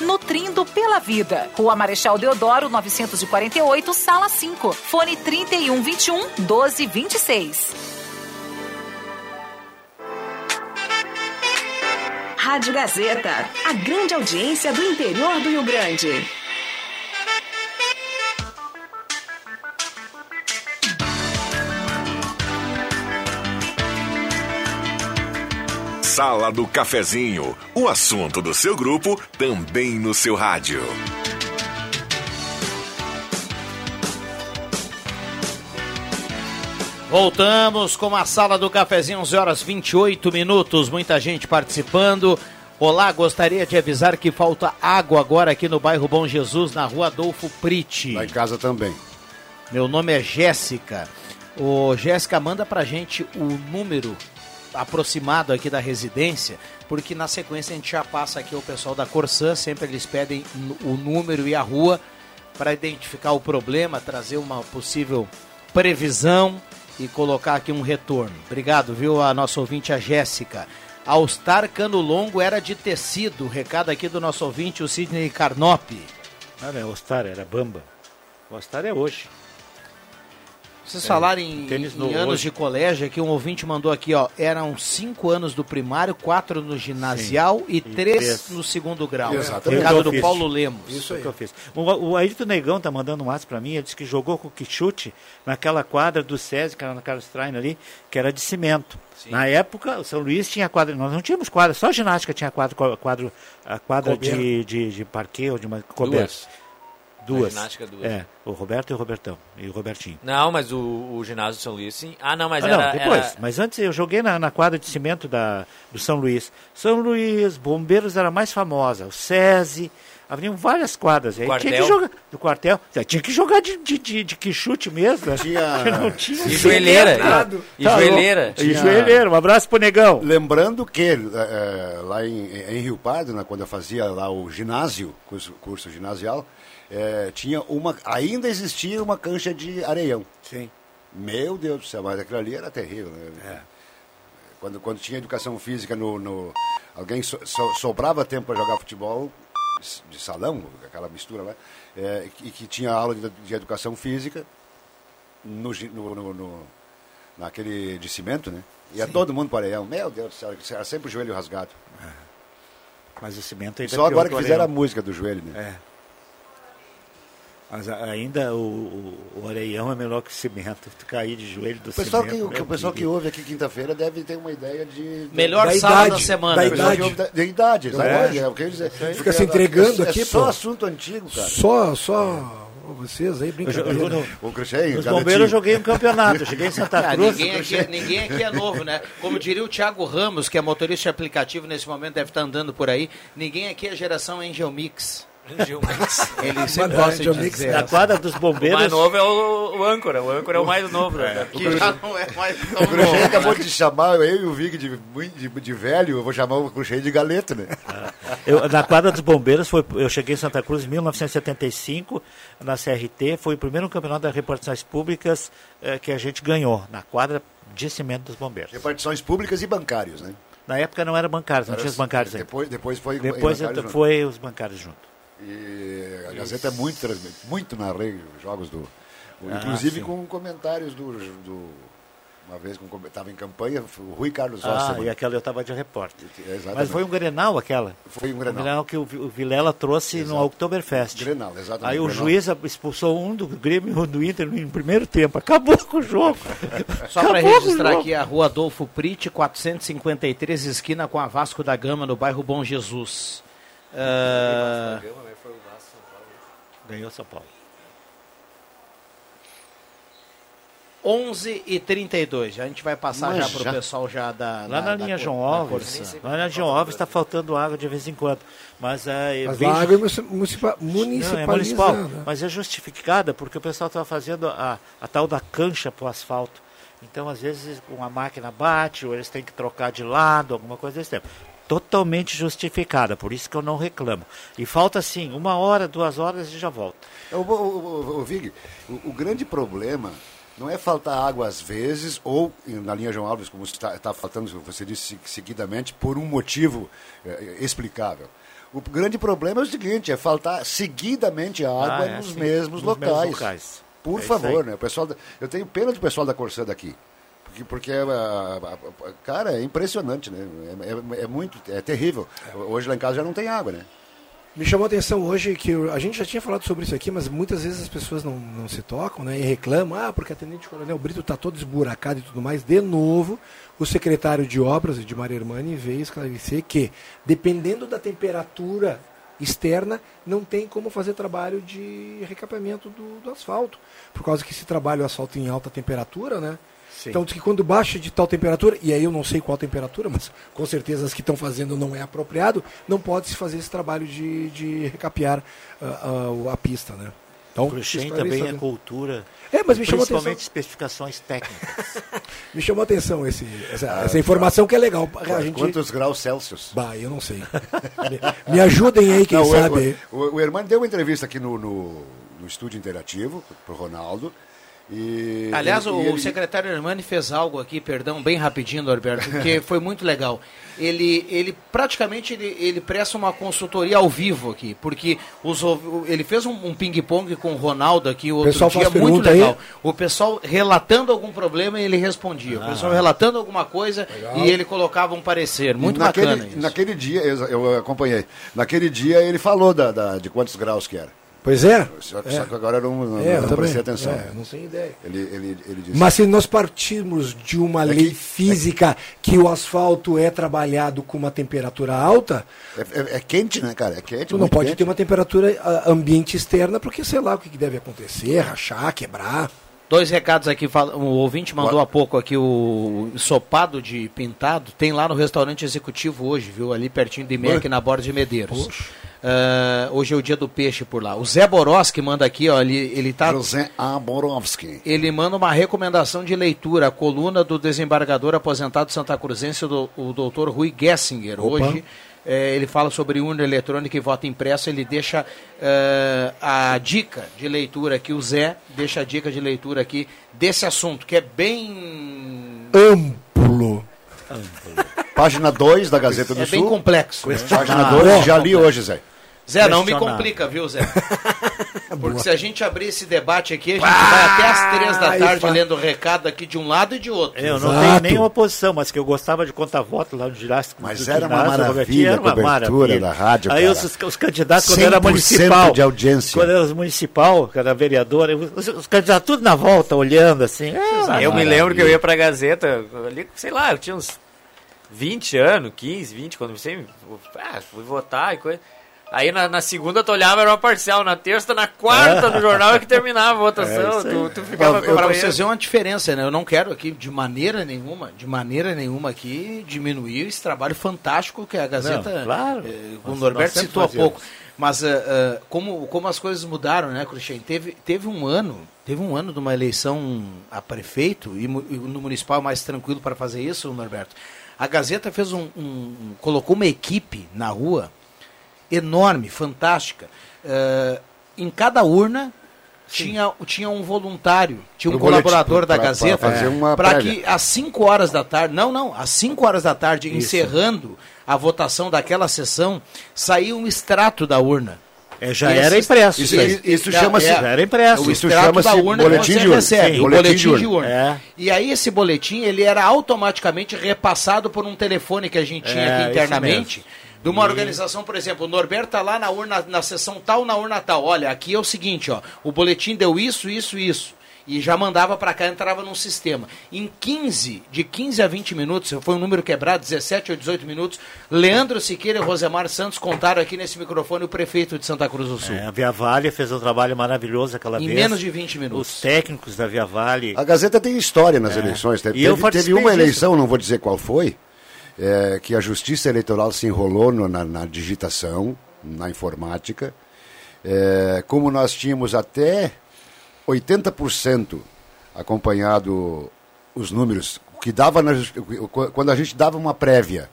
[SPEAKER 6] nutrindo pela vida. Rua Marechal Deodoro, 948, sala 5. Fone 3121 1226.
[SPEAKER 20] Rádio Gazeta, a grande audiência do interior do Rio Grande.
[SPEAKER 10] Sala do Cafezinho, o assunto do seu grupo também no seu rádio.
[SPEAKER 1] Voltamos com a sala do cafezinho, 11 horas 28 minutos. Muita gente participando. Olá, gostaria de avisar que falta água agora aqui no bairro Bom Jesus, na rua Adolfo Priti.
[SPEAKER 9] Lá em casa também.
[SPEAKER 1] Meu nome é Jéssica. Ô, Jéssica, manda pra gente o número aproximado aqui da residência, porque na sequência a gente já passa aqui o pessoal da Corsã, sempre eles pedem o número e a rua para identificar o problema, trazer uma possível previsão e colocar aqui um retorno. Obrigado, viu, a nossa ouvinte, a Jéssica. Alstar Cano Longo era de tecido. Recado aqui do nosso ouvinte, o Sidney Carnop.
[SPEAKER 4] Não, não é Ostar, era Bamba. O Ostar é hoje.
[SPEAKER 1] Vocês
[SPEAKER 4] É,
[SPEAKER 1] falaram em,
[SPEAKER 4] tênis
[SPEAKER 1] em anos
[SPEAKER 4] hoje.
[SPEAKER 1] de colégio, aqui um ouvinte mandou aqui, ó, eram cinco anos do primário, quatro no ginasial e, três
[SPEAKER 4] três.
[SPEAKER 1] no segundo grau.
[SPEAKER 4] Exatamente.
[SPEAKER 1] No caso
[SPEAKER 4] Eu
[SPEAKER 1] do
[SPEAKER 4] fiz.
[SPEAKER 1] Paulo Lemos.
[SPEAKER 4] Isso que eu fiz. O, o Ayrton Negão tá mandando um WhatsApp para mim, ele disse que jogou com o Quichute naquela quadra do SESI, que era na Carlos ali, que era de cimento. Na época, o São Luís tinha quadra, nós não tínhamos quadra, só a ginástica tinha quadro, quadro, a quadra de, de, de parquet ou de uma coberta.
[SPEAKER 5] Duas. A ginástica, duas.
[SPEAKER 4] É, o Roberto e o Robertão, e o Robertinho.
[SPEAKER 5] Não, mas o, o ginásio São Luís, sim. Ah, não, mas
[SPEAKER 4] Ah,
[SPEAKER 5] era...
[SPEAKER 4] não, depois.
[SPEAKER 5] era-
[SPEAKER 4] Mas antes eu joguei na, na quadra de cimento da, do São Luís. São Luís, Bombeiros era a mais famosa. O SESI, haviam várias quadras. Aí tinha que jogar. Do quartel. Tinha que jogar de, de, de, de quichute mesmo. né?
[SPEAKER 9] Tinha-
[SPEAKER 4] não tinha
[SPEAKER 9] E joelheira, e-
[SPEAKER 4] Tá
[SPEAKER 9] joelheira.
[SPEAKER 4] E joelheira. Um abraço pro Negão.
[SPEAKER 9] Lembrando que eh, lá em, em Rio Pardo, né, quando eu fazia lá o ginásio, curso, curso ginasial, eh, tinha uma, ainda existia uma cancha de areião.
[SPEAKER 3] Sim.
[SPEAKER 9] Meu Deus do céu, mas aquilo ali era terrível. Né? Quando, quando tinha educação física, no, no- alguém so- so- sobrava tempo para jogar futebol de salão, aquela mistura lá, eh, e que tinha aula de, de educação física no, no- no- naquele de cimento, né? Ia todo mundo para areião. Meu Deus do céu, era sempre o joelho rasgado.
[SPEAKER 4] Mas o cimento ainda
[SPEAKER 9] Só
[SPEAKER 4] é
[SPEAKER 9] agora que fizeram a música do joelho, né?
[SPEAKER 4] É. Mas ainda o, o, o areião é melhor que o cimento. Tu cair de joelho do
[SPEAKER 9] O pessoal,
[SPEAKER 4] cimento.
[SPEAKER 9] que, que- o pessoal que ouve aqui quinta-feira deve ter uma ideia de.
[SPEAKER 1] Melhor
[SPEAKER 9] da
[SPEAKER 1] sábado
[SPEAKER 9] idade,
[SPEAKER 1] da semana.
[SPEAKER 9] Da idade.
[SPEAKER 1] que ouve
[SPEAKER 9] Da, da idade,
[SPEAKER 3] É.
[SPEAKER 9] exatamente. É. dizer.
[SPEAKER 3] Fica se
[SPEAKER 9] é-
[SPEAKER 3] entregando
[SPEAKER 9] é,
[SPEAKER 3] aqui,
[SPEAKER 9] É só
[SPEAKER 3] pô.
[SPEAKER 9] assunto antigo, cara.
[SPEAKER 3] Só, só vocês aí, brincadeira.
[SPEAKER 4] eu
[SPEAKER 9] O
[SPEAKER 4] Nos bombeiros eu joguei um campeonato. Eu cheguei em Santa
[SPEAKER 1] Ah,
[SPEAKER 4] Cruz.
[SPEAKER 1] ninguém, aqui, ninguém aqui é novo, né? Como diria o Thiago Ramos, que é motorista de aplicativo nesse momento, deve estar andando por aí. Ninguém aqui é geração Angel Mix. Ele sempre
[SPEAKER 4] Mas,
[SPEAKER 1] gosta de dizer.
[SPEAKER 4] na
[SPEAKER 1] essa.
[SPEAKER 4] quadra dos
[SPEAKER 5] O
[SPEAKER 4] bombeiros.
[SPEAKER 5] mais novo é o, o âncora. O âncora é o mais novo. né?
[SPEAKER 1] Que já não é mais tão
[SPEAKER 9] O Cruxem
[SPEAKER 1] novo.
[SPEAKER 9] acabou de chamar eu e o Vig de, de, de velho, eu vou chamar o Cruxem de galeto, né?
[SPEAKER 4] Eu, na quadra dos bombeiros, foi, eu cheguei em Santa Cruz em 1975, na CRT, foi o primeiro campeonato das repartições públicas eh, que a gente ganhou, na quadra de cimento dos bombeiros.
[SPEAKER 9] Repartições públicas e bancários, né?
[SPEAKER 4] Na época não era bancários, não
[SPEAKER 9] Era-
[SPEAKER 4] tinha os bancários ainda.
[SPEAKER 9] Depois, depois foi
[SPEAKER 4] Depois
[SPEAKER 9] bancários junto.
[SPEAKER 4] foi os bancários junto.
[SPEAKER 9] E a Gazeta é muito, transmi- muito narrei os jogos do.
[SPEAKER 4] Ah,
[SPEAKER 9] inclusive
[SPEAKER 4] sim.
[SPEAKER 9] com comentários do. do uma vez estava em campanha, o Rui Carlos
[SPEAKER 4] Ah,
[SPEAKER 9] Osserman.
[SPEAKER 4] e aquela eu estava de repórter.
[SPEAKER 9] Exatamente.
[SPEAKER 4] Mas foi um Grenal aquela.
[SPEAKER 9] Foi um Grenal.
[SPEAKER 4] Um que o, Vi- o Vilela trouxe no Oktoberfest.
[SPEAKER 9] Grenal, exatamente.
[SPEAKER 4] Aí o
[SPEAKER 9] Grenal.
[SPEAKER 4] juiz expulsou um do Grêmio e um do Inter no primeiro tempo. Acabou com o jogo.
[SPEAKER 1] Só para registrar aqui a rua Adolfo Prite, 453, esquina com a Vasco da Gama, no bairro Bom Jesus. Ah,
[SPEAKER 4] Ganhou São Paulo.
[SPEAKER 1] 11 e 32 A gente vai passar
[SPEAKER 4] Mas
[SPEAKER 1] já para o
[SPEAKER 4] já.
[SPEAKER 1] pessoa já da.
[SPEAKER 4] Lá
[SPEAKER 1] da-
[SPEAKER 4] na
[SPEAKER 1] da
[SPEAKER 4] linha
[SPEAKER 1] cor-
[SPEAKER 4] João
[SPEAKER 1] da
[SPEAKER 4] Alves, lá na João Alves está faltando água de vez em quando. Mas, é,
[SPEAKER 3] Mas
[SPEAKER 4] bem
[SPEAKER 3] a água é municipal,
[SPEAKER 4] Não, é municipal, mas é justificada porque o pessoal estava fazendo a, a tal da cancha para o asfalto. Então, às vezes, uma máquina bate ou eles têm que trocar de lado, alguma coisa desse tipo. Totalmente justificada, por isso que eu não reclamo. E falta, assim, uma hora, duas horas e já volta.
[SPEAKER 9] O, o, o, o Vig, o, o grande problema não é faltar água às vezes, ou na linha João Alves, como está, está faltando, você disse seguidamente, por um motivo eh, explicável. O grande problema é o seguinte, é faltar seguidamente água
[SPEAKER 4] Ah, é,
[SPEAKER 9] nos
[SPEAKER 4] sim.
[SPEAKER 9] mesmos
[SPEAKER 4] Nos mesmos
[SPEAKER 9] locais.
[SPEAKER 4] locais.
[SPEAKER 9] Por
[SPEAKER 4] É
[SPEAKER 9] favor, né? O pessoal, da- eu tenho pena do pessoal da Corsã daqui. Porque, é, cara, é impressionante, né? É, é- é muito, é terrível. Hoje lá em casa já não tem água, né?
[SPEAKER 3] Me chamou a atenção hoje que a gente já tinha falado sobre isso aqui, mas muitas vezes as pessoas não, não se tocam né, e reclamam, ah, porque a Tenente Coronel Brito está todo esburacado e tudo mais. De novo, o secretário de Obras, de Maria Hermani, veio esclarecer que, dependendo da temperatura externa, não tem como fazer trabalho de recapeamento do, do asfalto. Por causa que se trabalha o asfalto em alta temperatura, né?
[SPEAKER 4] Sim.
[SPEAKER 3] Então, diz que quando baixa de tal temperatura, e aí eu não sei qual temperatura, mas com certeza as que estão fazendo não é apropriado, não pode se fazer esse trabalho de, de recapear ah, ah, a pista, né? Então,
[SPEAKER 4] Cruxem também é cultura.
[SPEAKER 3] É, mas me chamou a
[SPEAKER 4] Principalmente
[SPEAKER 3] atenção.
[SPEAKER 4] especificações técnicas.
[SPEAKER 3] Me chamou a atenção esse, essa,
[SPEAKER 9] Ah,
[SPEAKER 3] essa informação que é legal. A gente...
[SPEAKER 9] Quantos graus Celsius?
[SPEAKER 3] Bah, eu não sei. me, me ajudem aí, quem
[SPEAKER 9] Não, o-
[SPEAKER 3] sabe.
[SPEAKER 9] O, o, o Hermano deu uma entrevista aqui no, no, no estúdio interativo, pro Ronaldo, E,
[SPEAKER 1] Aliás, o
[SPEAKER 9] ele-
[SPEAKER 1] secretário Hermani fez algo aqui, perdão, bem rapidinho, Norberto, que foi muito legal. Ele, ele praticamente ele, ele presta uma consultoria ao vivo aqui, porque os, ele fez um, um ping-pong com o Ronaldo aqui outro
[SPEAKER 3] pessoal
[SPEAKER 1] dia, muito
[SPEAKER 3] pergunta aí?
[SPEAKER 1] legal. O pessoal relatando algum problema e ele respondia. O pessoal relatando alguma coisa e ele colocava um parecer. Muito
[SPEAKER 9] naquele,
[SPEAKER 1] bacana isso.
[SPEAKER 9] Naquele dia, eu, eu acompanhei. Naquele dia ele falou da, da- de quantos graus que era.
[SPEAKER 3] Pois é.
[SPEAKER 9] Só,
[SPEAKER 3] É.
[SPEAKER 9] só que agora eu não, não,
[SPEAKER 3] É,
[SPEAKER 9] não prestei atenção.
[SPEAKER 3] É, não tenho ideia.
[SPEAKER 9] Ele, ele, ele disse.
[SPEAKER 3] Mas se nós partirmos de uma lei física que o asfalto é trabalhado com uma temperatura alta,
[SPEAKER 9] É, é- é quente, né, cara? É quente.
[SPEAKER 3] tu não pode
[SPEAKER 9] quente.
[SPEAKER 3] ter uma temperatura ah, ambiente externa, porque sei lá o que que deve acontecer, rachar, quebrar.
[SPEAKER 1] Dois recados aqui, o ouvinte mandou há pouco aqui o ensopado de pintado, tem lá no restaurante executivo hoje, viu? Ali pertinho de Mec, na borda de Medeiros. Ah, hoje é o dia do peixe por lá. O Zé Boroski manda aqui, ó, ele, ele tá...
[SPEAKER 9] José Amorovski.
[SPEAKER 1] Ele manda uma recomendação de leitura, a coluna do desembargador aposentado Santa Cruzense, o, o doutor Rui Gessinger.
[SPEAKER 3] Opa.
[SPEAKER 1] Hoje eh, ele fala sobre urna eletrônica e voto impresso, ele deixa eh, a dica de leitura aqui, o Zé deixa a dica de leitura aqui desse assunto, que é bem...
[SPEAKER 3] Amplo.
[SPEAKER 9] Página 2 da Gazeta do
[SPEAKER 1] É
[SPEAKER 9] Sul.
[SPEAKER 1] bem complexo. né?
[SPEAKER 9] Página
[SPEAKER 1] Ah,
[SPEAKER 9] 2, já li
[SPEAKER 1] complexo.
[SPEAKER 9] hoje, Zé.
[SPEAKER 1] Zé, não me complica, viu, Zé? Porque se a gente abrir esse debate aqui, a gente vai até às três da tarde
[SPEAKER 4] fa-
[SPEAKER 1] lendo recado aqui de um lado e de outro.
[SPEAKER 4] Eu não tenho nenhuma posição, mas que eu gostava de contar voto lá no Jurássico.
[SPEAKER 9] Mas era uma
[SPEAKER 4] ginásio,
[SPEAKER 9] maravilha
[SPEAKER 4] Robertinho, era
[SPEAKER 9] a cobertura da rádio,
[SPEAKER 4] Aí os, os candidatos, quando era
[SPEAKER 9] 100%
[SPEAKER 4] municipal,
[SPEAKER 9] de audiência.
[SPEAKER 4] quando era municipal, que era vereador, os, os candidatos tudo na volta, olhando assim. ah,
[SPEAKER 5] eu me lembro que eu ia pra Gazeta, ali, sei lá, eu tinha uns 20 anos, 15, 20, quando você ah, fui votar e coisa. Aí na, na segunda tu olhava, era uma parcial, na terça, na quarta do jornal é que terminava a votação. tu, tu ficava
[SPEAKER 1] Para
[SPEAKER 5] acompanhando.
[SPEAKER 1] vocês verem uma diferença, né? Eu não quero aqui, de maneira nenhuma, de maneira nenhuma aqui, diminuir esse trabalho fantástico que a Gazeta,
[SPEAKER 4] Não, claro.
[SPEAKER 1] eh, o
[SPEAKER 4] Nós-
[SPEAKER 1] Norberto citou há pouco. Mas eh, eh, como, como as coisas mudaram, né, Cruxem? Teve, teve um ano, teve um ano de uma eleição a prefeito, e, e no municipal é mais tranquilo para fazer isso, Norberto. A Gazeta fez um, um- colocou uma equipe na rua enorme, fantástica. Eh, em cada urna tinha, tinha um voluntário, tinha um
[SPEAKER 9] boletim,
[SPEAKER 1] colaborador da
[SPEAKER 9] pra- pra
[SPEAKER 1] Gazeta para que às 5 horas da tarde, não, não, às 5 horas da tarde,
[SPEAKER 4] Isso.
[SPEAKER 1] encerrando a votação daquela sessão, saía um extrato da urna.
[SPEAKER 4] É, já
[SPEAKER 1] Esse-
[SPEAKER 4] era impresso.
[SPEAKER 1] Isso,
[SPEAKER 4] Isso-
[SPEAKER 1] isso chama-se.
[SPEAKER 4] já era impresso. Isso
[SPEAKER 1] extrato
[SPEAKER 4] chama-se
[SPEAKER 1] da urna
[SPEAKER 4] boletim de urna.
[SPEAKER 1] recebe,
[SPEAKER 4] Sim,
[SPEAKER 1] o
[SPEAKER 4] boletim
[SPEAKER 1] boletim,
[SPEAKER 4] de
[SPEAKER 1] de
[SPEAKER 4] urna. É.
[SPEAKER 1] E aí esse boletim, ele era automaticamente repassado por um telefone que a gente tinha
[SPEAKER 4] É,
[SPEAKER 1] aqui
[SPEAKER 4] isso
[SPEAKER 1] internamente. De uma
[SPEAKER 4] E-
[SPEAKER 1] organização, por exemplo, o Norberto tá lá na urna, na sessão tal, na urna tal. Olha, aqui é o seguinte, ó, o boletim deu isso, isso, isso. E já mandava para cá, entrava num sistema. Em 15, de 15 a 20 minutos, foi um número quebrado, 17 ou 18 minutos, Leandro Siqueira e Rosemar Santos contaram aqui nesse microfone o prefeito de Santa Cruz do Sul.
[SPEAKER 4] É, a Via Vale fez um trabalho maravilhoso aquela
[SPEAKER 1] Em
[SPEAKER 4] vez.
[SPEAKER 1] menos de 20 minutos.
[SPEAKER 4] Os técnicos da Via Vale.
[SPEAKER 9] A Gazeta tem história nas
[SPEAKER 4] É.
[SPEAKER 9] eleições. Teve,
[SPEAKER 4] E eu
[SPEAKER 9] teve uma
[SPEAKER 4] disso.
[SPEAKER 9] eleição, não vou dizer qual foi, é, que a Justiça Eleitoral se enrolou no- na, na digitação, na informática. É, como nós tínhamos até 80% acompanhado os números, que dava na quando a gente dava uma prévia,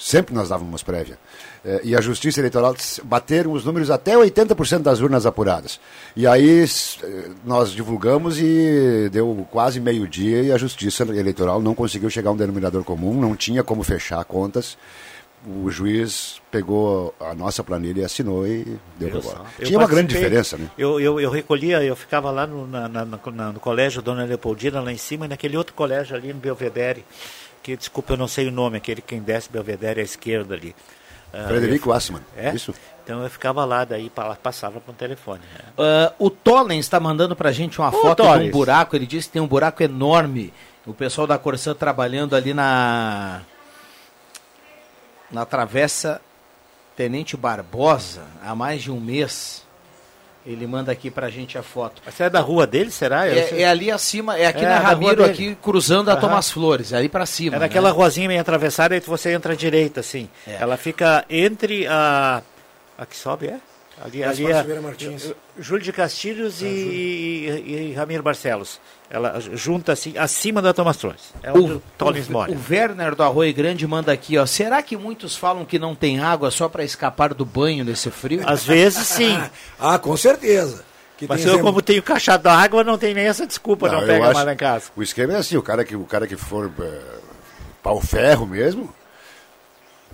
[SPEAKER 9] sempre nós dávamos prévia, eh, e a Justiça Eleitoral bateram os números até 80% das urnas apuradas. E aí eh, nós divulgamos e deu quase meio-dia e a Justiça Eleitoral não conseguiu chegar a um denominador comum, não tinha como fechar contas. O juiz pegou a nossa planilha e assinou e deu
[SPEAKER 4] Eu
[SPEAKER 9] para.
[SPEAKER 4] Eu
[SPEAKER 9] Tinha uma grande diferença, né?
[SPEAKER 4] Eu, eu, eu recolhia, eu ficava lá no, na, na- na- no colégio Dona Leopoldina, lá em cima, e naquele outro colégio ali no Belvedere, que, desculpa, eu não sei o nome, aquele quem desce Belvedere à esquerda ali. Ah,
[SPEAKER 9] Frederico
[SPEAKER 4] eu-
[SPEAKER 9] Assmann,
[SPEAKER 4] É?
[SPEAKER 9] isso?
[SPEAKER 4] Então eu ficava lá, daí pa- passava para o telefone. né?
[SPEAKER 1] Ah, o Tollens está mandando pra gente uma
[SPEAKER 4] Ô,
[SPEAKER 1] foto de um buraco. Ele disse que tem um buraco enorme. O pessoal da Corsã trabalhando ali na. Na travessa Tenente Barbosa há mais de um mês. Ele manda aqui pra gente a foto.
[SPEAKER 4] Você é da rua dele, será? Eu.
[SPEAKER 1] É, é ali acima, é aqui
[SPEAKER 4] É,
[SPEAKER 1] na
[SPEAKER 4] rua
[SPEAKER 1] Ramiro, aqui cruzando a. Tomás Flores, ali pra cima.
[SPEAKER 4] É naquela
[SPEAKER 1] né?
[SPEAKER 4] ruazinha meio atravessada, aí você entra à direita, assim.
[SPEAKER 1] É.
[SPEAKER 4] Ela fica entre a. A que sobe é? Ali,
[SPEAKER 3] Gaspar
[SPEAKER 4] ali é.
[SPEAKER 3] Silveira Martins.
[SPEAKER 4] Júlio de Castilhos e, e, e Ramiro Barcelos. Ela junta assim, acima da Thomas Flores. É onde o, Tollins
[SPEAKER 1] o,
[SPEAKER 4] mora.
[SPEAKER 1] o Werner do Arroio Grande manda aqui, ó. Será que muitos falam que não tem água só pra escapar do banho nesse frio?
[SPEAKER 4] Às vezes sim.
[SPEAKER 3] ah, com certeza. Que
[SPEAKER 4] Mas eu, como tenho caixa d'água, não tem nem essa desculpa, não,
[SPEAKER 9] eu
[SPEAKER 4] pega
[SPEAKER 9] acho-
[SPEAKER 4] mais lá em casa.
[SPEAKER 9] O esquema é assim, o cara que, o cara que for é, pau ferro mesmo,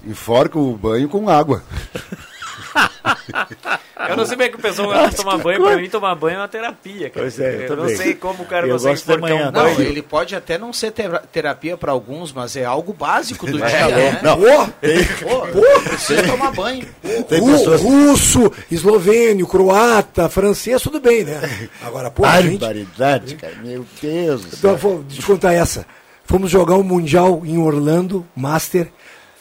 [SPEAKER 9] enforca o banho com água.
[SPEAKER 5] Eu não sei bem que o pessoal gosta de tomar banho. Pra mim, tomar banho é uma terapia, cara.
[SPEAKER 4] Pois é, eu
[SPEAKER 5] eu não sei como o cara
[SPEAKER 4] Eu
[SPEAKER 5] consegue
[SPEAKER 4] gosto
[SPEAKER 5] enforcar
[SPEAKER 4] manhã,
[SPEAKER 5] um
[SPEAKER 1] Não,
[SPEAKER 5] banho.
[SPEAKER 1] ele pode até não ser tera- terapia para alguns, mas é algo básico do
[SPEAKER 9] É,
[SPEAKER 1] dia, né?
[SPEAKER 9] não.
[SPEAKER 1] Pô, pô, precisa tomar banho.
[SPEAKER 9] Tem
[SPEAKER 3] Ru-
[SPEAKER 9] pessoas-
[SPEAKER 3] Russo, eslovênio, croata, francês, tudo bem, né? Agora, pô, a gente.
[SPEAKER 9] Barbaridade, cara. Meu Deus do
[SPEAKER 3] Então,
[SPEAKER 9] céu.
[SPEAKER 3] vou te contar essa. Fomos jogar um Mundial em Orlando, Master,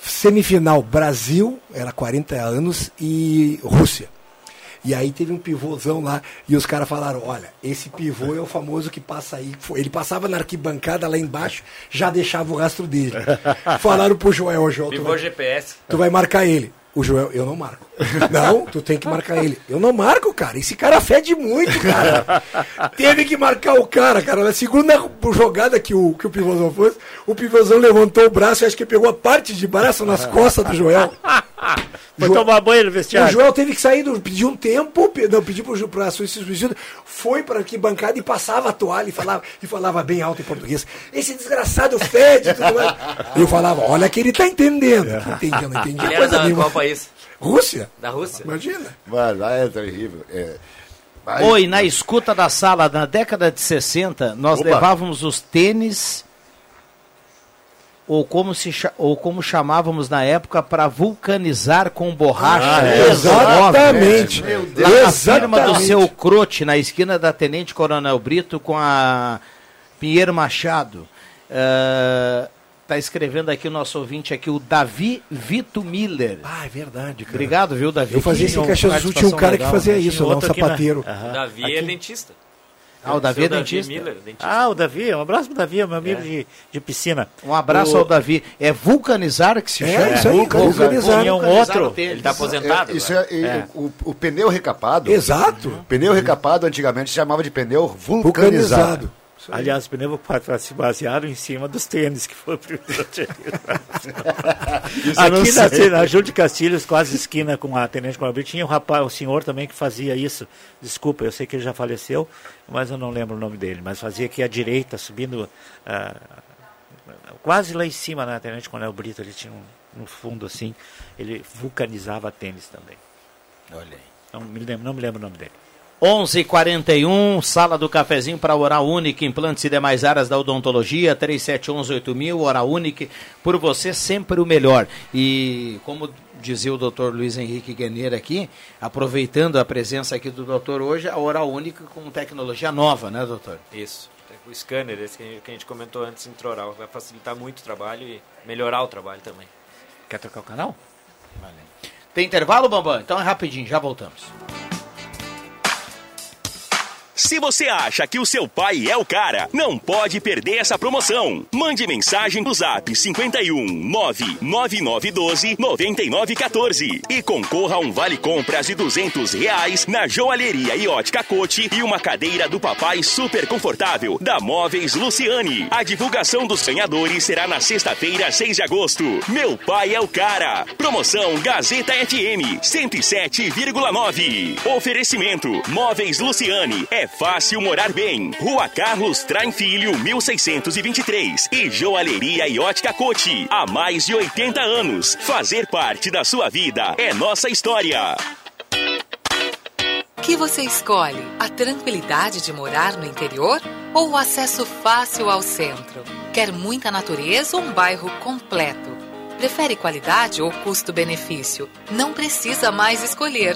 [SPEAKER 3] semifinal Brasil, era 40 anos, e Rússia. E aí teve um pivôzão lá, e os caras falaram, olha, esse pivô é o famoso que passa aí. Ele passava na arquibancada lá embaixo, já deixava o rastro dele. Falaram pro Joel, Joel, tu
[SPEAKER 5] Pivô
[SPEAKER 3] vai,
[SPEAKER 5] GPS.
[SPEAKER 3] tu vai marcar ele. O Joel, eu não marco. Não, tu tem que marcar ele. Eu não marco, cara. Esse cara fede muito, cara. Teve que marcar o cara, cara. Na segunda jogada que o, que o pivôzão fez, o pivôzão levantou o braço e acho que pegou a parte de braço nas costas do Joel.
[SPEAKER 4] Foi
[SPEAKER 3] Jo-
[SPEAKER 4] tomar banho no
[SPEAKER 3] O
[SPEAKER 4] vestiário.
[SPEAKER 3] Joel teve que sair, do, pedir um tempo, não, pediu pro, pra substituta, foi pra arquibancada e passava a toalha e falava, e falava bem alto em português. Esse desgraçado fede tudo mais. Eu falava, olha que ele tá entendendo. Entendi
[SPEAKER 5] Ele era
[SPEAKER 3] coisa nenhuma.
[SPEAKER 5] País?
[SPEAKER 3] Rússia?
[SPEAKER 5] Da Rússia?
[SPEAKER 3] Imagina.
[SPEAKER 9] Mas lá é terrível. É. Vai-
[SPEAKER 1] Oi, na escuta da sala, na década de 60, nós
[SPEAKER 9] Opa.
[SPEAKER 1] levávamos os tênis, ou como, se, ou como chamávamos na época, para vulcanizar com borracha.
[SPEAKER 3] Ah,
[SPEAKER 1] é,
[SPEAKER 3] exatamente.
[SPEAKER 1] Deus. Lá na firma do
[SPEAKER 3] Exatamente.
[SPEAKER 1] seu Crote, na esquina da Tenente Coronel Brito com a Pinheiro Machado. Está escrevendo aqui o nosso ouvinte aqui, o Davi Vito Miller.
[SPEAKER 3] Ah, é verdade, cara.
[SPEAKER 1] Obrigado, viu, Davi?
[SPEAKER 3] Eu fazia isso em
[SPEAKER 1] Que
[SPEAKER 3] Caxias do Sul, tinha um cara que
[SPEAKER 1] legal,
[SPEAKER 3] fazia
[SPEAKER 1] né?
[SPEAKER 3] isso, lá, um
[SPEAKER 4] outro aqui, né?
[SPEAKER 3] sapateiro.
[SPEAKER 4] Aham.
[SPEAKER 5] Davi é dentista.
[SPEAKER 1] Ah, o Davi é dentista.
[SPEAKER 5] Miller, dentista.
[SPEAKER 4] Ah, o Davi, um abraço pro Davi, é meu amigo
[SPEAKER 5] É.
[SPEAKER 4] de, de piscina.
[SPEAKER 1] Um abraço
[SPEAKER 4] O-
[SPEAKER 1] ao Davi. É vulcanizar que se
[SPEAKER 3] É,
[SPEAKER 1] chama?
[SPEAKER 3] isso aí, vulcanizar.
[SPEAKER 4] Tinha um outro,
[SPEAKER 1] tênis.
[SPEAKER 5] Ele tá aposentado.
[SPEAKER 9] É, isso é,
[SPEAKER 4] É.
[SPEAKER 9] O, o pneu recapado.
[SPEAKER 3] Exato.
[SPEAKER 9] Pneu recapado antigamente se chamava de pneu vulcanizado.
[SPEAKER 3] Vulcanizado.
[SPEAKER 4] Aliás, os pneus se basearam em cima dos tênis, que foi o primeiro Aqui na, na Júlio de Castilhos, quase esquina com a Tenente Coronel Brito, tinha um rapaz, um senhor também que fazia isso. Desculpa, eu sei que ele já faleceu, mas eu não lembro o nome dele. Mas fazia aqui à direita, subindo ah, quase lá em cima na Tenente Coronel Brito, ele tinha um, no fundo assim, ele vulcanizava tênis também.
[SPEAKER 1] Olha aí.
[SPEAKER 4] Não me lembro, não me lembro o nome dele.
[SPEAKER 1] 11:41 sala do cafezinho para Oral Única, implantes e demais áreas da odontologia, 3711-8000, Oral Única, por você sempre o melhor. E como dizia o doutor Luiz Henrique Guener aqui, aproveitando a presença aqui do doutor hoje, a Oral Única com tecnologia nova, né, doutor?
[SPEAKER 5] Isso. O scanner, esse que a gente- que a gente comentou antes, intraoral, vai facilitar muito o trabalho e melhorar o trabalho também.
[SPEAKER 4] Quer trocar o canal?
[SPEAKER 1] Tem intervalo, Bambam? Então é rapidinho, já voltamos.
[SPEAKER 21] Se você acha que o seu pai é o cara, não pode perder essa promoção. Mande mensagem no zap 51 99912 9914 e concorra a um vale compras de 200 reais na joalheria e ótica Cote e uma cadeira do papai super confortável da Móveis Luciane. A divulgação dos ganhadores será na sexta-feira, 6 de agosto. Meu pai é o cara. Promoção Gazeta FM 107,9. Oferecimento Móveis Luciane. É fácil morar bem. Rua Carlos Traem Filho, 1623. E Joalheria e Ótica Cote. Há mais de 80 anos. Fazer parte da sua vida é nossa história.
[SPEAKER 22] que você escolhe? A tranquilidade de morar no interior ou o acesso fácil ao centro? Quer muita natureza ou um bairro completo? Prefere qualidade ou custo-benefício? Não precisa mais escolher.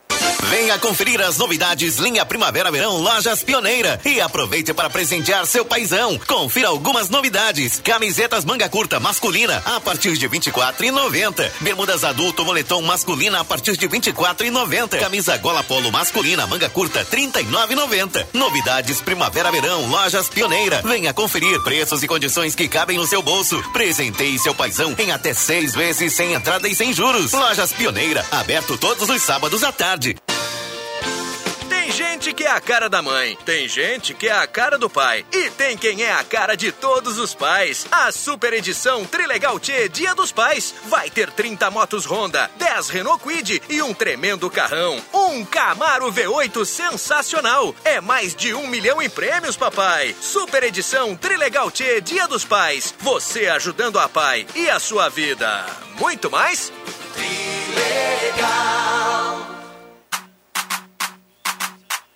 [SPEAKER 10] Bye.
[SPEAKER 13] Venha conferir as novidades linha Primavera-Verão Lojas Pioneira e aproveite para presentear seu paizão. Confira algumas novidades: camisetas manga curta masculina a partir de 24,90. Bermudas adulto moletom masculina a partir de 24,90. Camisa gola polo masculina manga curta 39,90. Novidades Primavera-Verão Lojas Pioneira. Venha conferir preços e condições que cabem no seu bolso. Presenteie seu paizão em até seis vezes sem entrada e sem juros. Lojas Pioneira, aberto todos os sábados à tarde.
[SPEAKER 14] Tem gente que é a cara da mãe, tem gente que é a cara do pai e tem quem é a cara de todos os pais. A super edição Trilegal T Dia dos Pais vai ter 30 motos Honda, 10 Renault Quid e um tremendo carrão. Um Camaro V8 sensacional. É mais de um milhão em prêmios, papai. Super edição Trilegal T Dia dos Pais. Você ajudando a pai e a sua vida. Muito mais?
[SPEAKER 8] Trilegal.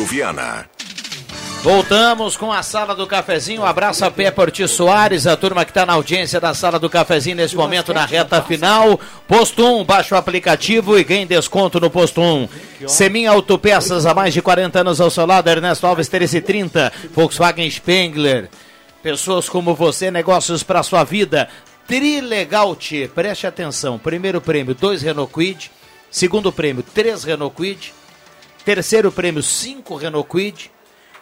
[SPEAKER 8] Rodrigo Viana.
[SPEAKER 1] Voltamos com a sala do cafezinho. Um abraço a Pé Ortiz Soares, a turma que está na audiência da sala do cafezinho nesse momento na reta final. Posto 1, baixa o aplicativo e ganhe desconto no posto 1. Semin Autopeças, há mais de 40 anos ao seu lado, Ernesto Alves 1330, Volkswagen Spengler. Pessoas como você, negócios para sua vida. Trilegal T, preste atenção. Primeiro prêmio, dois Renault Quid. Segundo prêmio, três Renault Quid. Terceiro prêmio, cinco Renault Quid.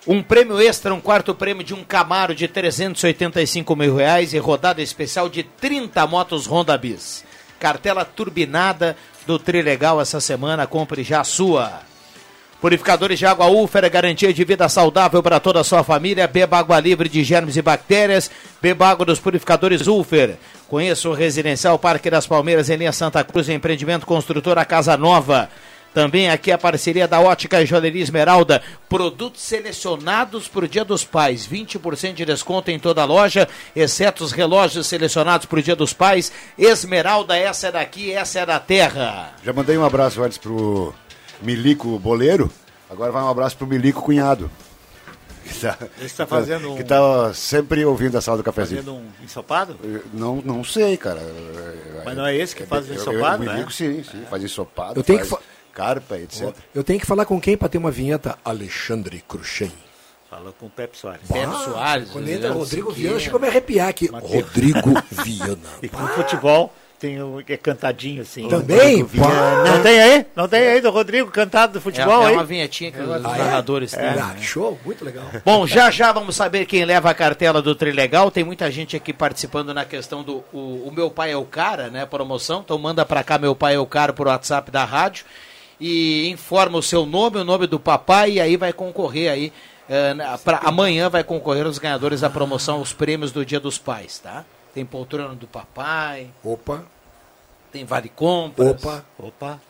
[SPEAKER 1] Um prêmio extra, um quarto prêmio de um Camaro de 385 mil reais e rodada especial de 30 motos Honda Bis. Cartela turbinada do Trilegal essa semana, compre já a sua. Purificadores de água Ufer é garantia de vida saudável para toda a sua família. Beba água livre de germes e bactérias. Beba água dos purificadores Ufer. Conheça o Residencial Parque das Palmeiras em linha Santa Cruz, empreendimento construtora Casa Nova. Também aqui a parceria da Ótica e Joalheria Esmeralda. Produtos selecionados para o Dia dos Pais. 20% de desconto em toda a loja, exceto os relógios selecionados para o Dia dos Pais. Esmeralda, essa é daqui, essa é da terra.
[SPEAKER 23] Já mandei um abraço antes pro Milico Boleiro. Agora vai um abraço pro Milico Cunhado. Que tá,
[SPEAKER 4] tá fazendo um-
[SPEAKER 23] Que tá sempre ouvindo a sala do cafezinho.
[SPEAKER 4] Fazendo um ensopado?
[SPEAKER 23] Não, não sei, cara.
[SPEAKER 4] Mas não é esse que faz o
[SPEAKER 23] Eu- eu-
[SPEAKER 4] ensopado,
[SPEAKER 23] O
[SPEAKER 4] né?
[SPEAKER 23] Milico, sim, sim. Faz ensopado,
[SPEAKER 3] Eu tenho
[SPEAKER 23] faz
[SPEAKER 3] que
[SPEAKER 23] carpa, etc.
[SPEAKER 3] Eu tenho que falar com quem para ter uma vinheta? Alexandre Cruxem.
[SPEAKER 4] Fala com o Pepe Soares.
[SPEAKER 3] Pepe Soares, Quando entra
[SPEAKER 4] Leandro
[SPEAKER 3] Rodrigo. Viana, chega a me arrepiar aqui. Rodrigo Viana.
[SPEAKER 4] E com futebol tem o que é cantadinho assim.
[SPEAKER 3] Também?
[SPEAKER 4] Não tem aí? Não tem aí do Rodrigo cantado do futebol
[SPEAKER 1] é,
[SPEAKER 4] aí?
[SPEAKER 1] é uma vinhetinha que os
[SPEAKER 3] Ah, é?
[SPEAKER 1] narradores
[SPEAKER 3] É,
[SPEAKER 1] têm.
[SPEAKER 3] ah, show, muito legal.
[SPEAKER 1] Bom, já já vamos saber quem leva a cartela do Trilegal. Tem muita gente aqui participando na questão do o, o Meu Pai é o Cara, né? Promoção. Então manda pra cá Meu Pai é o Cara por WhatsApp da rádio e informa o seu nome, o nome do papai e aí vai concorrer aí. na- pra, amanhã vai concorrer os ganhadores da promoção, os prêmios do Dia dos Pais, tá? Tem poltrona do papai.
[SPEAKER 3] Opa.
[SPEAKER 1] Tem vale compras.
[SPEAKER 3] Opa.
[SPEAKER 4] Opa.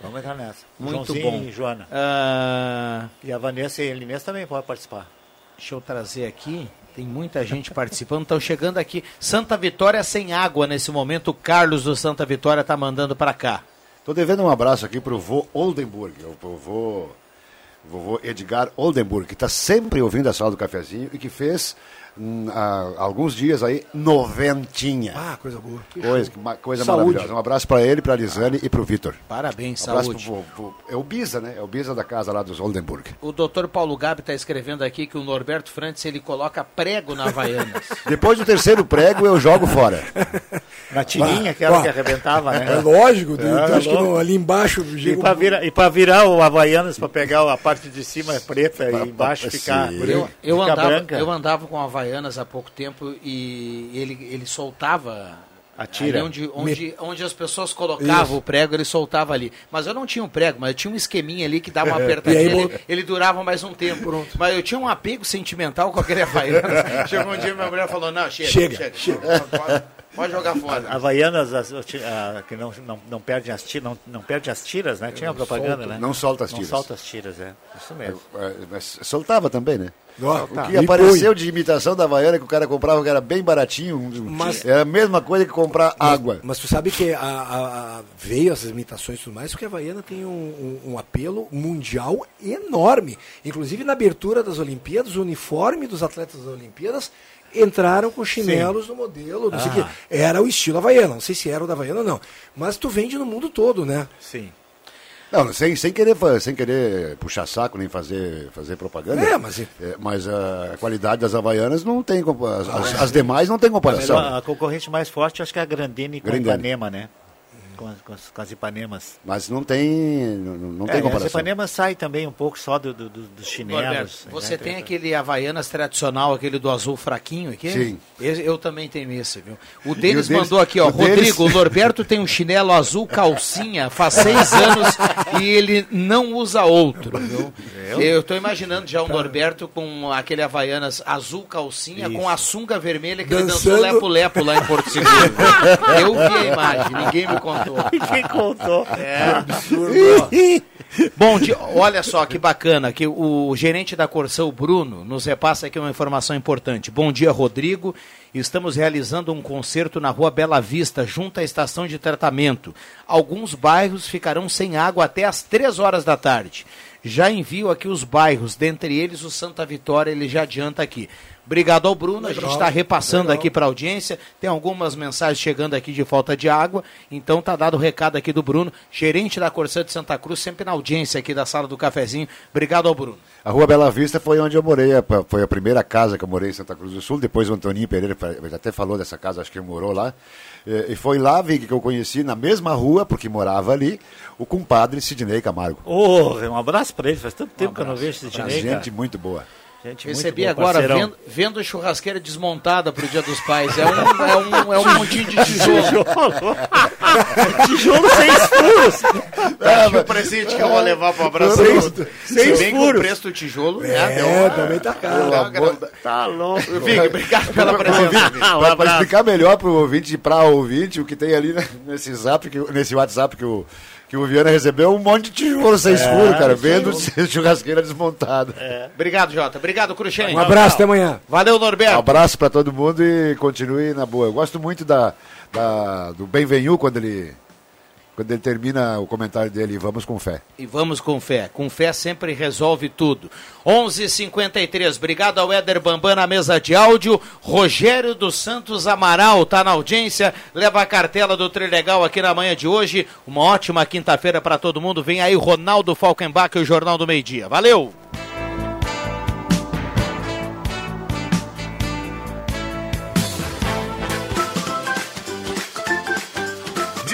[SPEAKER 4] Vamos entrar nessa.
[SPEAKER 1] Muito
[SPEAKER 4] Joãozinho
[SPEAKER 1] bom.
[SPEAKER 4] e Joana.
[SPEAKER 1] Ah,
[SPEAKER 4] E a Vanessa e a Elinês também podem participar.
[SPEAKER 1] Deixa eu trazer aqui. Tem muita gente participando. Estão chegando aqui. Santa Vitória sem água nesse momento. O Carlos do Santa Vitória tá mandando para cá.
[SPEAKER 9] Tô devendo um abraço aqui pro vô Oldenburg, o vovô, vovô Edgar Oldenburg, que está sempre ouvindo a sala do cafezinho e que fez há alguns dias aí noventinha.
[SPEAKER 3] Ah, coisa boa.
[SPEAKER 9] Coisa, que coisa
[SPEAKER 3] Saúde.
[SPEAKER 9] maravilhosa. Um abraço para ele, para a Lisane e para o Vitor.
[SPEAKER 1] Parabéns,
[SPEAKER 9] Um
[SPEAKER 1] saúde.
[SPEAKER 9] pro, vô- é o Bisa, né? É o Bisa da casa lá dos Oldenburg.
[SPEAKER 1] O doutor Paulo Gabi está escrevendo aqui que o Norberto Frantes ele coloca prego na Havaianas.
[SPEAKER 9] Depois do terceiro prego, eu jogo fora.
[SPEAKER 4] Na tirinha, aquela
[SPEAKER 3] ó,
[SPEAKER 4] que arrebentava, né?
[SPEAKER 3] É lógico,
[SPEAKER 4] É, é
[SPEAKER 3] acho que
[SPEAKER 4] louco.
[SPEAKER 3] no- ali embaixo.
[SPEAKER 4] E para
[SPEAKER 3] um-
[SPEAKER 4] virar, e pra virar o Havaianas, para pegar a parte de cima é preta e embaixo ficar,
[SPEAKER 1] Eu, eu
[SPEAKER 4] ficar
[SPEAKER 1] andava,
[SPEAKER 4] branca.
[SPEAKER 1] eu andava com Havaianas há pouco tempo e ele, ele soltava.
[SPEAKER 4] A tira.
[SPEAKER 1] ali onde, onde, onde as pessoas colocavam
[SPEAKER 4] Isso.
[SPEAKER 1] o prego, ele soltava ali. Mas eu não tinha um prego, mas eu tinha um esqueminha ali que dava uma
[SPEAKER 3] É,
[SPEAKER 1] apertadinha.
[SPEAKER 3] aí,
[SPEAKER 1] ele,
[SPEAKER 3] bom-
[SPEAKER 1] ele durava mais um tempo. Mas eu tinha um apego sentimental com aquele Havaianas. Chegou um dia minha mulher falou: Não, chega,
[SPEAKER 4] Chega,
[SPEAKER 1] chega. Pode, pode jogar fora.
[SPEAKER 4] Havaianas as, a- que não, não, não perde as tiras, não, não perde as tiras, né? Tinha uma propaganda,
[SPEAKER 9] solta-
[SPEAKER 4] né?
[SPEAKER 9] não solta as tiras.
[SPEAKER 4] Não solta as tiras, é. Isso mesmo.
[SPEAKER 9] É, mas soltava também, né? O
[SPEAKER 3] tá.
[SPEAKER 9] que apareceu de imitação da Havaiana que o cara comprava, que era bem baratinho,
[SPEAKER 3] Mas-
[SPEAKER 9] era a mesma coisa que comprar água.
[SPEAKER 3] Mas tu sabe que a, a- a- veio essas imitações e tudo mais, porque a Havaiana tem um, um- um apelo mundial enorme. Inclusive na abertura das Olimpíadas, o uniforme dos atletas das Olimpíadas entraram com chinelos no modelo, não sei o
[SPEAKER 4] Ah.
[SPEAKER 3] quê. Era o estilo Havaiana, não sei se era o da Havaiana ou não. Mas tu vende no mundo todo, né?
[SPEAKER 4] Sim.
[SPEAKER 9] Não, sem, sem, querer, sem querer puxar saco nem fazer, fazer propaganda.
[SPEAKER 3] É, mas-
[SPEAKER 9] É, mas a qualidade das Havaianas não tem. As, as- as demais não tem
[SPEAKER 4] A,
[SPEAKER 9] comparação.
[SPEAKER 4] melhor- a concorrente mais forte acho que é a Grandene com
[SPEAKER 9] Grandene.
[SPEAKER 4] Ipanema, né? Com as, com as- com as Ipanemas.
[SPEAKER 9] Mas não tem, não, não tem
[SPEAKER 4] É, as
[SPEAKER 9] comparação.
[SPEAKER 4] Ipanemas saem também um pouco só do, do- do- dos chinelos.
[SPEAKER 1] Norberto, você
[SPEAKER 4] né?
[SPEAKER 1] tem aquele Havaianas tradicional, aquele do azul fraquinho aqui?
[SPEAKER 9] Sim.
[SPEAKER 1] Esse- eu também tenho esse, viu? O deles
[SPEAKER 9] deles-
[SPEAKER 1] mandou aqui, ó.
[SPEAKER 9] o deles-
[SPEAKER 1] Rodrigo, o Norberto tem um chinelo azul calcinha faz seis anos e ele não usa outro, viu? Eu tô imaginando já o Norberto com aquele Havaianas azul calcinha com a sunga vermelha que ele dançou
[SPEAKER 3] Dançando.
[SPEAKER 1] lepo-lepo lá em Porto Seguro. eu vi a imagem, ninguém me contou.
[SPEAKER 4] Quem contou?
[SPEAKER 1] É absurdo. Bom, dia, olha só que bacana, que o gerente da Corsã, o Bruno, nos repassa aqui uma informação importante. Bom dia, Rodrigo. Estamos realizando um concerto na rua Bela Vista, junto à estação de tratamento. Alguns bairros ficarão sem água até às três horas da tarde. Já envio aqui os bairros, dentre eles o Santa Vitória, ele já adianta aqui. Obrigado ao Bruno, a gente está repassando aqui para a audiência. Tem algumas mensagens chegando aqui de falta de água, então tá dado o recado aqui do Bruno, gerente da Corsã de Santa Cruz, sempre na audiência aqui da sala do cafezinho. Obrigado ao Bruno.
[SPEAKER 9] A Rua Bela Vista foi onde eu morei, a- foi a primeira casa que eu morei em Santa Cruz do Sul. Depois o Antoninho Pereira até falou dessa casa, acho que ele morou lá. E, e foi lá, Vig, que eu conheci na mesma rua, porque morava ali, o compadre Sidney Camargo.
[SPEAKER 4] Ô, um abraço pra ele, faz tanto tempo que eu não vejo Sidney,
[SPEAKER 9] gente
[SPEAKER 4] cara.
[SPEAKER 9] muito boa.
[SPEAKER 4] Gente
[SPEAKER 1] Recebi
[SPEAKER 4] bom,
[SPEAKER 1] agora, vendo, vendo churrasqueira desmontada pro Dia dos Pais. É um, é um, é um montinho de tijolo.
[SPEAKER 4] Tijolo seis furos.
[SPEAKER 1] Tá aqui o presente que eu vou levar pro abraço.
[SPEAKER 4] Seis- seis
[SPEAKER 1] Se bem que
[SPEAKER 4] furos.
[SPEAKER 1] o preço do tijolo, né?
[SPEAKER 3] É,
[SPEAKER 1] uma-
[SPEAKER 3] também tá caro.
[SPEAKER 1] gra-
[SPEAKER 4] Tá louco.
[SPEAKER 1] Vig, obrigado pela presença.
[SPEAKER 9] Para para explicar melhor para o ouvinte e para o ouvinte o que tem ali né, nesse zap, que, o- nesse WhatsApp que o, que o Viana recebeu, um monte de tijolo seis
[SPEAKER 1] É,
[SPEAKER 9] furos, cara,
[SPEAKER 1] aí.
[SPEAKER 9] vendo churrasqueira desmontada.
[SPEAKER 1] Obrigado, Jota. Obrigado, Cruxem.
[SPEAKER 3] Um abraço, até amanhã.
[SPEAKER 1] Valeu,
[SPEAKER 9] Um
[SPEAKER 1] Norberto.
[SPEAKER 9] abraço para todo mundo e continue na boa. Eu gosto muito da, da- do Benvenu quando ele, quando ele termina o comentário dele, vamos com fé.
[SPEAKER 1] E vamos com fé. Com fé sempre resolve tudo. 11:53. Obrigado ao Éder Bambam na mesa de áudio. Rogério dos Santos Amaral tá na audiência. Leva a cartela do Trilegal aqui na manhã de hoje. Uma ótima quinta-feira para todo mundo. Vem aí Ronaldo Falkenbach e o Jornal do Meio Dia. Valeu!